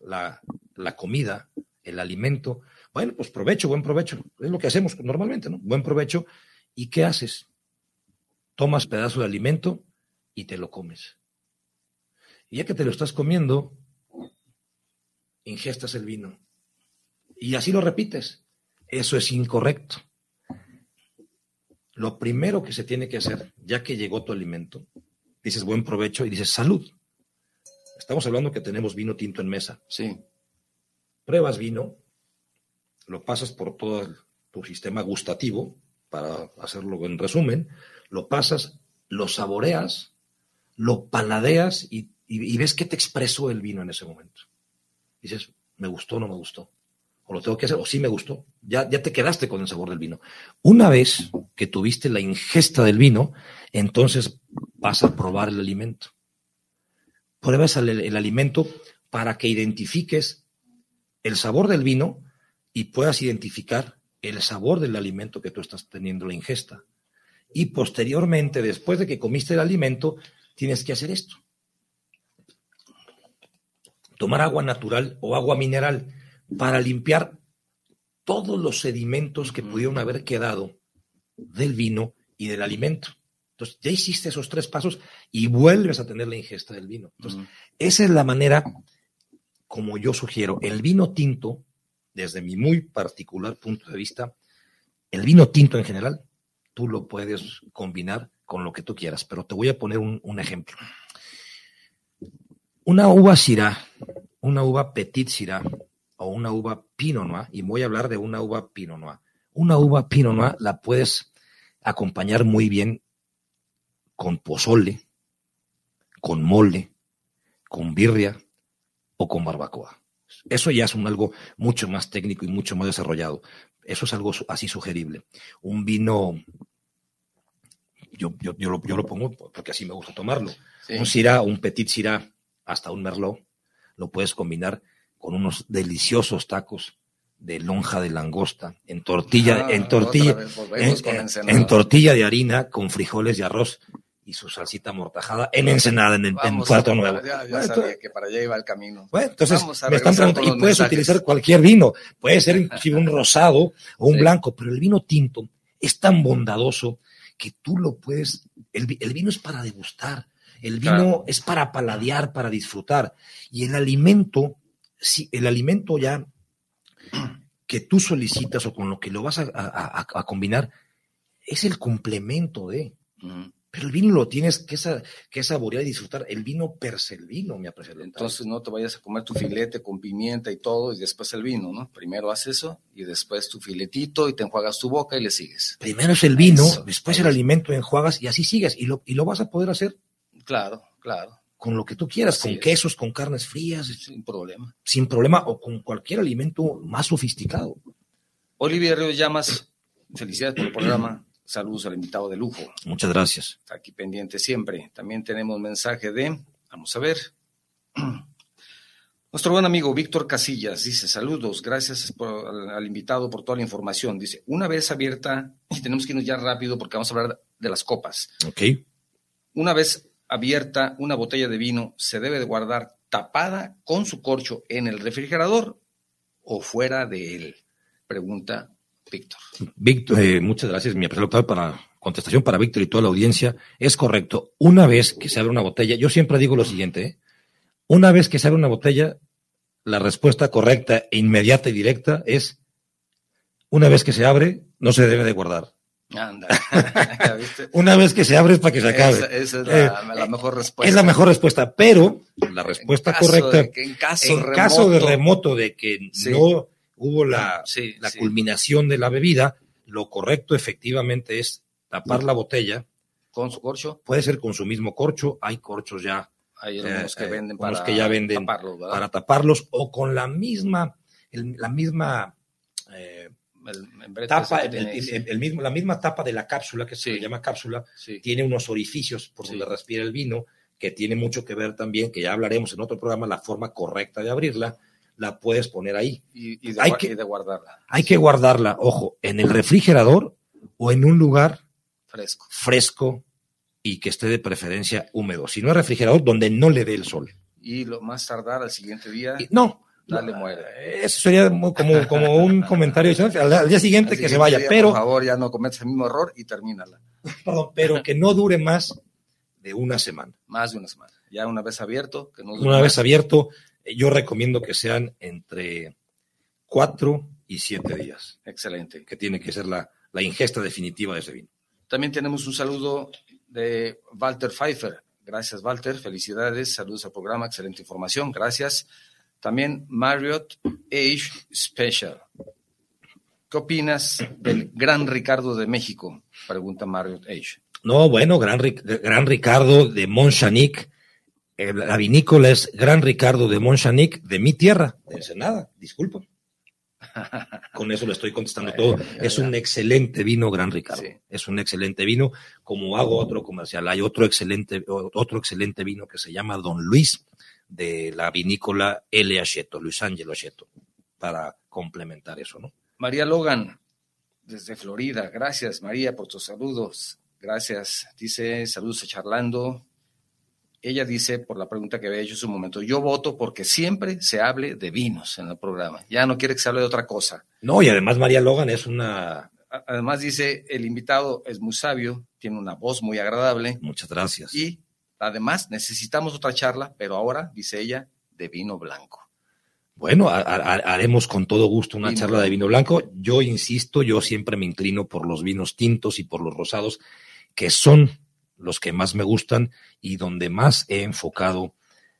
la, la comida, el alimento, bueno, pues provecho, buen provecho. Es lo que hacemos normalmente, ¿no? Buen provecho. ¿Y qué haces? Tomas pedazo de alimento y te lo comes. Y ya que te lo estás comiendo, ingestas el vino. Y así lo repites. Eso es incorrecto. Lo primero que se tiene que hacer, ya que llegó tu alimento, dices buen provecho y dices salud. Estamos hablando que tenemos vino tinto en mesa. Sí. Pruebas vino, lo pasas por todo tu sistema gustativo, para hacerlo en resumen, lo pasas, lo saboreas, lo paladeas y, ves qué te expresó el vino en ese momento. Dices, me gustó o no me gustó. O lo tengo que hacer, o sí me gustó. Ya, ya te quedaste con el sabor del vino. Una vez que tuviste la ingesta del vino, entonces vas a probar el alimento. Pruebas el alimento para que identifiques el sabor del vino y puedas identificar el sabor del alimento que tú estás teniendo la ingesta. Y posteriormente, después de que comiste el alimento, tienes que hacer esto. Tomar agua natural o agua mineral para limpiar todos los sedimentos que pudieron haber quedado del vino y del alimento. Entonces, ya hiciste esos tres pasos y vuelves a tener la ingesta del vino. Entonces, esa es la manera como yo sugiero. El vino tinto desde mi muy particular punto de vista, el vino tinto en general, tú lo puedes combinar con lo que tú quieras, pero te voy a poner un, ejemplo. Una uva Syrah, una uva Petit Syrah o una uva Pinot Noir, y voy a hablar de una uva Pinot Noir. Una uva Pinot Noir la puedes acompañar muy bien con pozole, con mole, con birria o con barbacoa. Eso ya es un algo mucho más técnico y mucho más desarrollado. Eso es algo así sugerible. Un vino, yo, yo, yo, lo, yo lo, pongo porque así me gusta tomarlo. Un Syrah, un Petit Syrah, hasta un Merlot, lo puedes combinar con unos deliciosos tacos de lonja de langosta en tortilla, ah, en tortilla, en, tortilla de harina con frijoles y arroz y su salsita mortajada en Ensenada, en, el, en Puerto Nuevo. Ya, ya Bueno, sabía que para allá iba el camino. Bueno, entonces me están preguntando, y puedes mensajes. utilizar cualquier vino, puede ser (laughs) inclusive un rosado o un Sí. blanco, pero el vino tinto es tan bondadoso que tú lo puedes, el, el vino es para degustar, el vino Claro. es para paladear, para disfrutar, y el alimento, si el alimento ya que tú solicitas o con lo que lo vas a, a- a- a combinar, es el complemento de. Pero el vino lo tienes que, sa- que saborear y disfrutar, el vino per se el vino, me aprecia. Entonces no te vayas a comer tu filete con pimienta y todo y después el vino, ¿no? Primero haces eso y después tu filetito y te enjuagas tu boca y le sigues. Primero es el vino, Eso, después el alimento, enjuagas y así sigues. Y lo, y lo vas a poder hacer Claro, claro, con lo que tú quieras, Así con es. quesos, con carnes frías, sin problema. sin problema, o con cualquier alimento más sofisticado. Olivia Ríos Llamas, felicidades por el programa. Saludos al invitado de lujo. Muchas gracias. Está aquí pendiente siempre. También tenemos mensaje de, vamos a ver. (clears throat) Nuestro buen amigo Víctor Casillas dice, saludos, gracias por- al, al invitado por toda la información. Dice, una vez abierta, (laughs) y tenemos que irnos ya rápido porque vamos a hablar de las copas. Ok. Una vez abierta una botella de vino, ¿se debe de guardar tapada con su corcho en el refrigerador o fuera de él? Pregunta Víctor. Víctor, eh, muchas gracias, mi apreciado doctor, para contestación para Víctor y toda la audiencia. Es correcto. Una vez que se abre una botella, yo siempre digo lo siguiente, ¿eh? una vez que se abre una botella, la respuesta correcta inmediata y directa es, una vez que se abre, no se debe de guardar. Anda. (laughs) Una vez que se abre es para que se acabe. Esa, esa es la, la mejor respuesta. Es la mejor respuesta, pero la respuesta En correcta, de que en caso, en caso de remoto- remoto de que Sí. no hubo la, Sí, la sí. culminación de la bebida, lo correcto efectivamente es tapar la botella. con su corcho, Puede ser con su mismo corcho, hay corchos ya hay algunos Eh, que eh, venden unos para que ya venden taparlo, ¿verdad? para taparlos o con la misma, el- la misma eh, el tapa, el- sí. mismo, la misma tapa de la cápsula, que se Sí. llama cápsula, Sí. tiene unos orificios por Sí. donde respira el vino, que tiene mucho que ver también, que ya hablaremos en otro programa, la forma correcta de abrirla, la puedes poner ahí. Y, y de, Hay que- y de guardarla Hay que guardarla, ojo, en el refrigerador o en un lugar fresco. fresco y que esté de preferencia húmedo. Si no es refrigerador, donde no le dé el sol. Y lo más tardar al siguiente día, Y- no. Dale, muere. Eso sería como, como un (laughs) comentario. Al, al día siguiente al que se vaya, día, pero, por favor, ya no cometas el mismo error y termínala. perdón, pero que no dure más de una semana. Más de una semana. Ya una vez abierto, que no dure Una vez abierto, eh, yo recomiendo que sean entre cuatro y siete días, Excelente. que tiene que ser la, la ingesta definitiva de ese vino. También tenemos un saludo de Walter Pfeiffer. Gracias, Walter. Felicidades. Saludos al programa. Excelente información. Gracias. También Marriott Age Special. ¿Qué opinas del gran Ricardo de México? Pregunta Marriott Age. No, bueno, gran, Ric- gran Ricardo de Montchanic. La vinícola es Gran Ricardo de Montchanic, de mi tierra, de Ensenada, disculpa. (laughs) Con eso le estoy contestando todo. Es un excelente vino, Gran Ricardo. Sí. Es un excelente vino. Como hago otro comercial, hay otro excelente, otro excelente vino que se llama Don Luis, de la vinícola L. Acheto, Luis Ángelo Acheto, para complementar eso, ¿no? María Logan, desde Florida. Gracias, María, por tus saludos. Gracias. Dice, saludos a Charlando. Ella dice, por la pregunta que había hecho hace un momento, yo voto porque siempre se hable de vinos en el programa. Ya no quiere que se hable de otra cosa. No, y además María Logan es una... Además dice, el invitado es muy sabio, tiene una voz muy agradable Muchas gracias. y además necesitamos otra charla, pero ahora, dice ella, de vino blanco. Bueno, ha- ha- haremos con todo gusto una Vino charla de vino blanco. Yo insisto, yo siempre me inclino por los vinos tintos y por los rosados, que son los que más me gustan y donde más he enfocado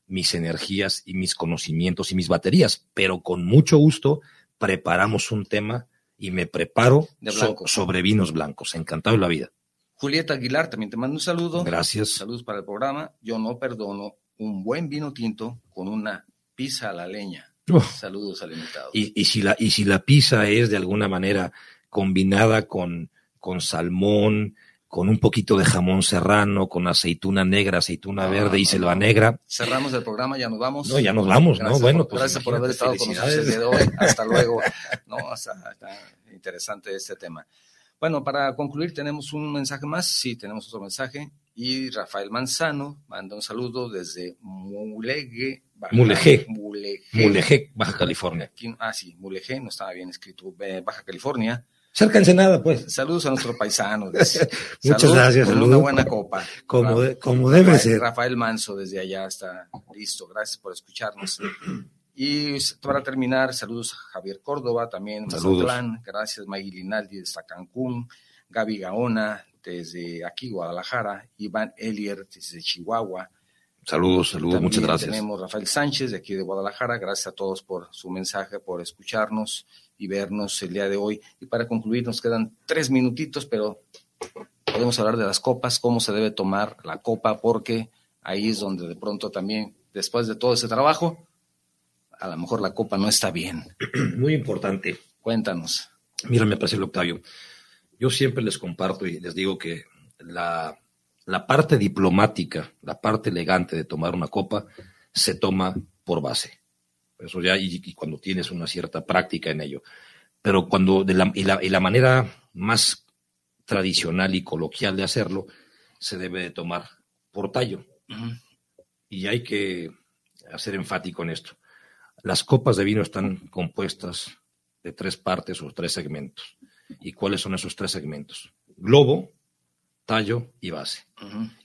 mis energías y mis conocimientos y mis baterías. Pero con mucho gusto preparamos un tema y me preparo De so- blanco. sobre vinos blancos. Encantado de la vida. Julieta Aguilar, también te mando un saludo. Gracias. Saludos para el programa. Yo no perdono un buen vino tinto con una pizza a la leña. Uf. Saludos al invitado. Y, y si la, y si la pizza es de alguna manera combinada con, con salmón, con un poquito de jamón serrano, con aceituna negra, aceituna No, verde y no, selva no. negra. Cerramos el programa, ya nos vamos. No, ya nos vamos, ¿no? Gracias Bueno, por, pues gracias por haber estado con nosotros el día de hoy. (laughs) Hasta luego. No, hasta, está interesante este tema. Bueno, para concluir, tenemos un mensaje más. Sí, tenemos otro mensaje. Y Rafael Manzano manda un saludo desde Mulegé, Baja, Mulegé. Mulegé, Mulegé, Baja California. Aquí- ah, sí, Mulegé, no estaba bien escrito, eh, Baja California. Cerca Ensenada, pues. Saludos a nuestro paisano. (laughs) Muchas Salud gracias, Una buena copa. Como, de- como debe Rafael, ser. Rafael Manso desde allá está listo. Gracias por escucharnos. Y para terminar, saludos a Javier Córdoba, también Saludos. Mazatlán. Gracias, Maggie Linaldi desde Cancún. Gaby Gaona desde aquí, Guadalajara. Iván Elier desde Chihuahua. Saludos, saludos, También muchas gracias. Tenemos Rafael Sánchez de aquí de Guadalajara. Gracias a todos por su mensaje, por escucharnos y vernos el día de hoy. Y para concluir, nos quedan tres minutitos, pero podemos hablar de las copas, cómo se debe tomar la copa, porque ahí es donde de pronto también, después de todo ese trabajo, a lo mejor la copa no está bien. (clears throat) Muy importante. Cuéntanos. Mira, me parece el Octavio. Yo siempre les comparto y les digo que la, la parte diplomática, la parte elegante de tomar una copa, se toma por base. Eso ya, y, y cuando tienes una cierta práctica en ello. Pero cuando, de la, y, la, y la manera más tradicional y coloquial de hacerlo, se debe de tomar por tallo. Y hay que hacer enfático en esto. Las copas de vino están compuestas de tres partes o tres segmentos. ¿Y cuáles son esos tres segmentos? Globo, tallo y base.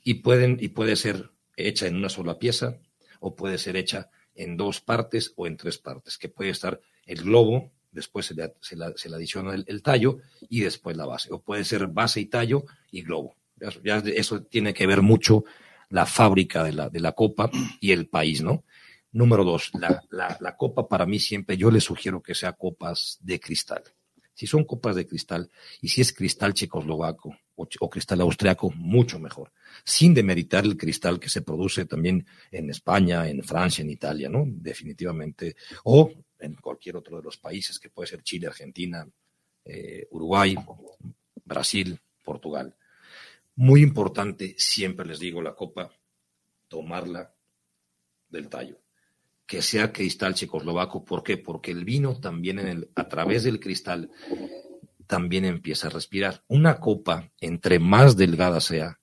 Y, pueden, y puede ser hecha en una sola pieza o puede ser hecha en dos partes o en tres partes, que puede estar el globo, después se le, se se le adiciona el, tallo y después la base. O puede ser base y tallo y globo. Eso tiene que ver mucho la fábrica de la, de la copa y el país, ¿no? Número dos, la, la, la copa para mí siempre, yo le sugiero que sea copas de cristal. Si son copas de cristal y si es cristal checoslovaco o, cristal austriaco, mucho mejor. Sin demeritar el cristal que se produce también en España, en Francia, en Italia, ¿no? Definitivamente. O en cualquier otro de los países, que puede ser Chile, Argentina, eh, Uruguay, Brasil, Portugal. Muy importante, siempre les digo, la copa, tomarla del tallo que sea cristal checoslovaco. ¿Por qué? Porque el vino también en el, a través del cristal también empieza a respirar. Una copa, entre más delgada sea,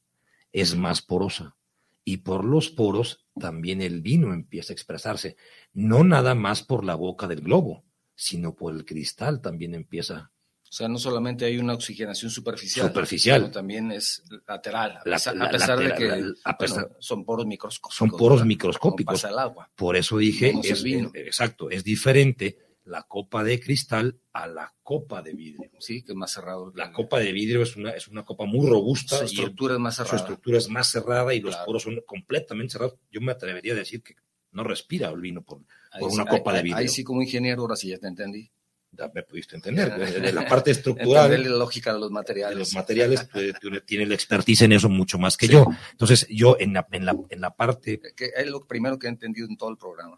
es más porosa. Y por los poros también el vino empieza a expresarse. No nada más por la boca del globo, sino por el cristal también empieza O sea, no solamente hay una oxigenación superficial, Superficial. sino también es lateral, a La- pesar, la- a pesar de que lateral, a pesar- bueno, son poros microscópicos. son poros ¿verdad? microscópicos. Como pasa el agua. Por eso dije, es, vino. es- exacto, es diferente la copa de cristal a la copa de vidrio. Sí, que es más cerrado. La copa de vidrio es una, es una copa muy robusta Su y estructura es más su cerrada. estructura es más cerrada y los Claro. poros son completamente cerrados. Yo me atrevería a decir que no respira el vino por, Ahí por una copa de vidrio. Ahí sí, como ingeniero, ahora sí ya te entendí. Ya me pudiste entender. (laughs) De, de la parte estructural Entender la lógica de los de materiales. los materiales, pues, (laughs) tú tienes la expertise en eso mucho más que Sí. yo. Entonces, yo en la, en la, en la parte, Que es lo primero que he entendido en todo el programa.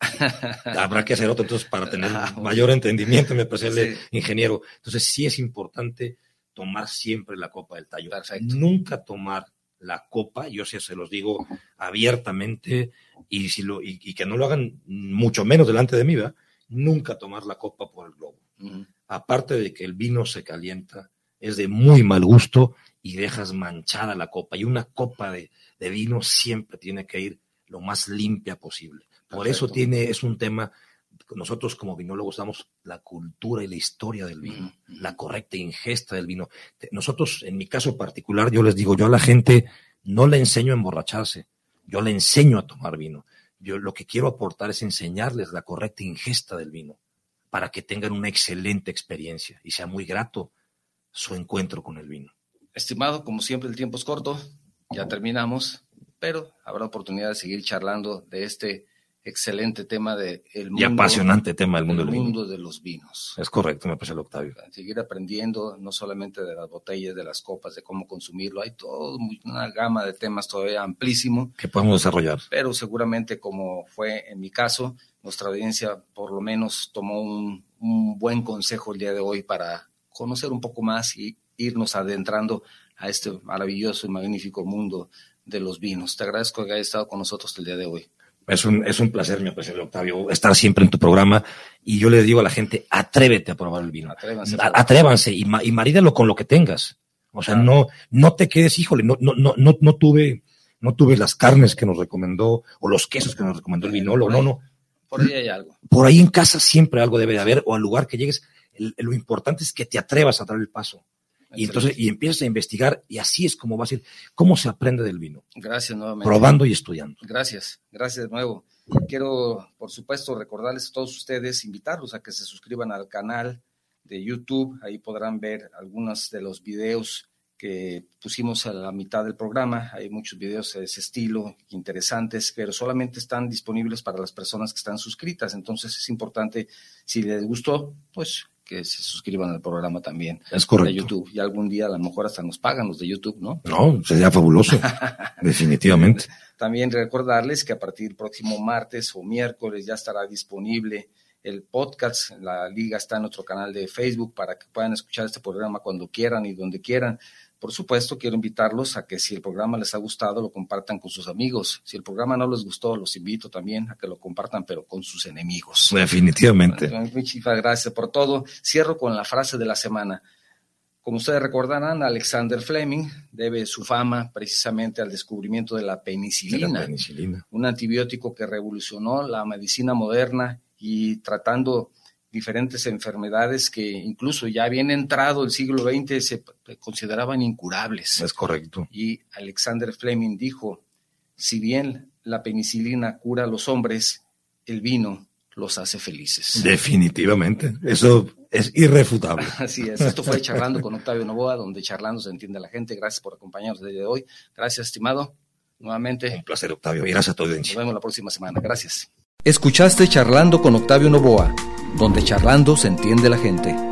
(laughs) habrá que hacer otro entonces para tener Ah, mayor entendimiento, me parece el ingeniero. Entonces, sí es importante tomar siempre la copa del tallo. Perfecto. Nunca tomar la copa, yo sí se los digo abiertamente y, si lo, y, y que no lo hagan mucho menos delante de mí, ¿verdad? nunca tomar la copa por el globo. Aparte de que el vino se calienta, es de muy mal gusto y dejas manchada la copa. Y una copa de, de vino siempre tiene que ir lo más limpia posible. Por eso tiene, es un tema, nosotros como vinólogos damos la cultura y la historia del vino, la correcta ingesta del vino. Nosotros, en mi caso particular, yo les digo, yo a la gente no le enseño a emborracharse, yo le enseño a tomar vino. Yo lo que quiero aportar es enseñarles la correcta ingesta del vino para que tengan una excelente experiencia y sea muy grato su encuentro con el vino. Estimado, como siempre el tiempo es corto, ya terminamos, pero habrá oportunidad de seguir charlando de este excelente tema de el mundo, Y apasionante tema del mundo el del vino. mundo de los vinos. Es correcto, me parece el Octavio. Seguir aprendiendo no solamente de las botellas, de las copas, de cómo consumirlo, hay toda una gama de temas todavía amplísimo, Que podemos desarrollar. pero seguramente como fue en mi caso, nuestra audiencia por lo menos tomó un, un buen consejo el día de hoy para conocer un poco más y irnos adentrando a este maravilloso y magnífico mundo de los vinos. Te agradezco que hayas estado con nosotros el día de hoy. Es un, es un placer, mi apreciado Octavio, estar siempre en tu programa. Y yo le digo a la gente, atrévete a probar el vino. Atrévanse. Atrévanse y, ma- y marídalo con lo que tengas. O sea, no, no te quedes, híjole, no, no, no, no, no tuve, no tuve las carnes que nos recomendó, o los quesos que nos recomendó el vinólogo, no, no. Por ahí hay algo. Por ahí en casa siempre algo debe de haber, o al lugar que llegues, lo importante es que te atrevas a dar el paso. Y entonces, y empiezas a investigar, y así es como va a ser, cómo se aprende del vino. Gracias nuevamente. Probando y estudiando. Gracias, gracias de nuevo. Quiero, por supuesto, recordarles a todos ustedes, invitarlos a que se suscriban al canal de YouTube. Ahí podrán ver algunos de los videos que pusimos a la mitad del programa. Hay muchos videos de ese estilo, interesantes, pero solamente están disponibles para las personas que están suscritas. Entonces es importante, si les gustó, pues que se suscriban al programa también. Es correcto. De YouTube. Y algún día a lo mejor hasta nos pagan los de YouTube, ¿no? No, sería fabuloso. (laughs) definitivamente. También recordarles que a partir del próximo martes o miércoles ya estará disponible el podcast. La liga está en nuestro canal de Facebook para que puedan escuchar este programa cuando quieran y donde quieran. Por supuesto, quiero invitarlos a que si el programa les ha gustado, lo compartan con sus amigos. Si el programa no les gustó, los invito también a que lo compartan, pero con sus enemigos. Definitivamente. Muchísimas gracias por todo. Cierro con la frase de la semana. Como ustedes recordarán, Alexander Fleming debe su fama precisamente al descubrimiento de la penicilina, de la penicilina. un antibiótico que revolucionó la medicina moderna y tratando diferentes enfermedades que incluso ya bien entrado el siglo XX se consideraban incurables. Es correcto. Y Alexander Fleming dijo, si bien la penicilina cura a los hombres, el vino los hace felices. Definitivamente, eso es irrefutable. (laughs) Así es, esto fue Charlando con Octavio Novoa, donde charlando se entiende la gente. Gracias por acompañarnos desde hoy. Gracias, estimado. Nuevamente. Un placer, Octavio. Y gracias a todos. Nos vemos la próxima semana. Gracias. Escuchaste Charlando con Octavio Novoa, donde charlando se entiende la gente.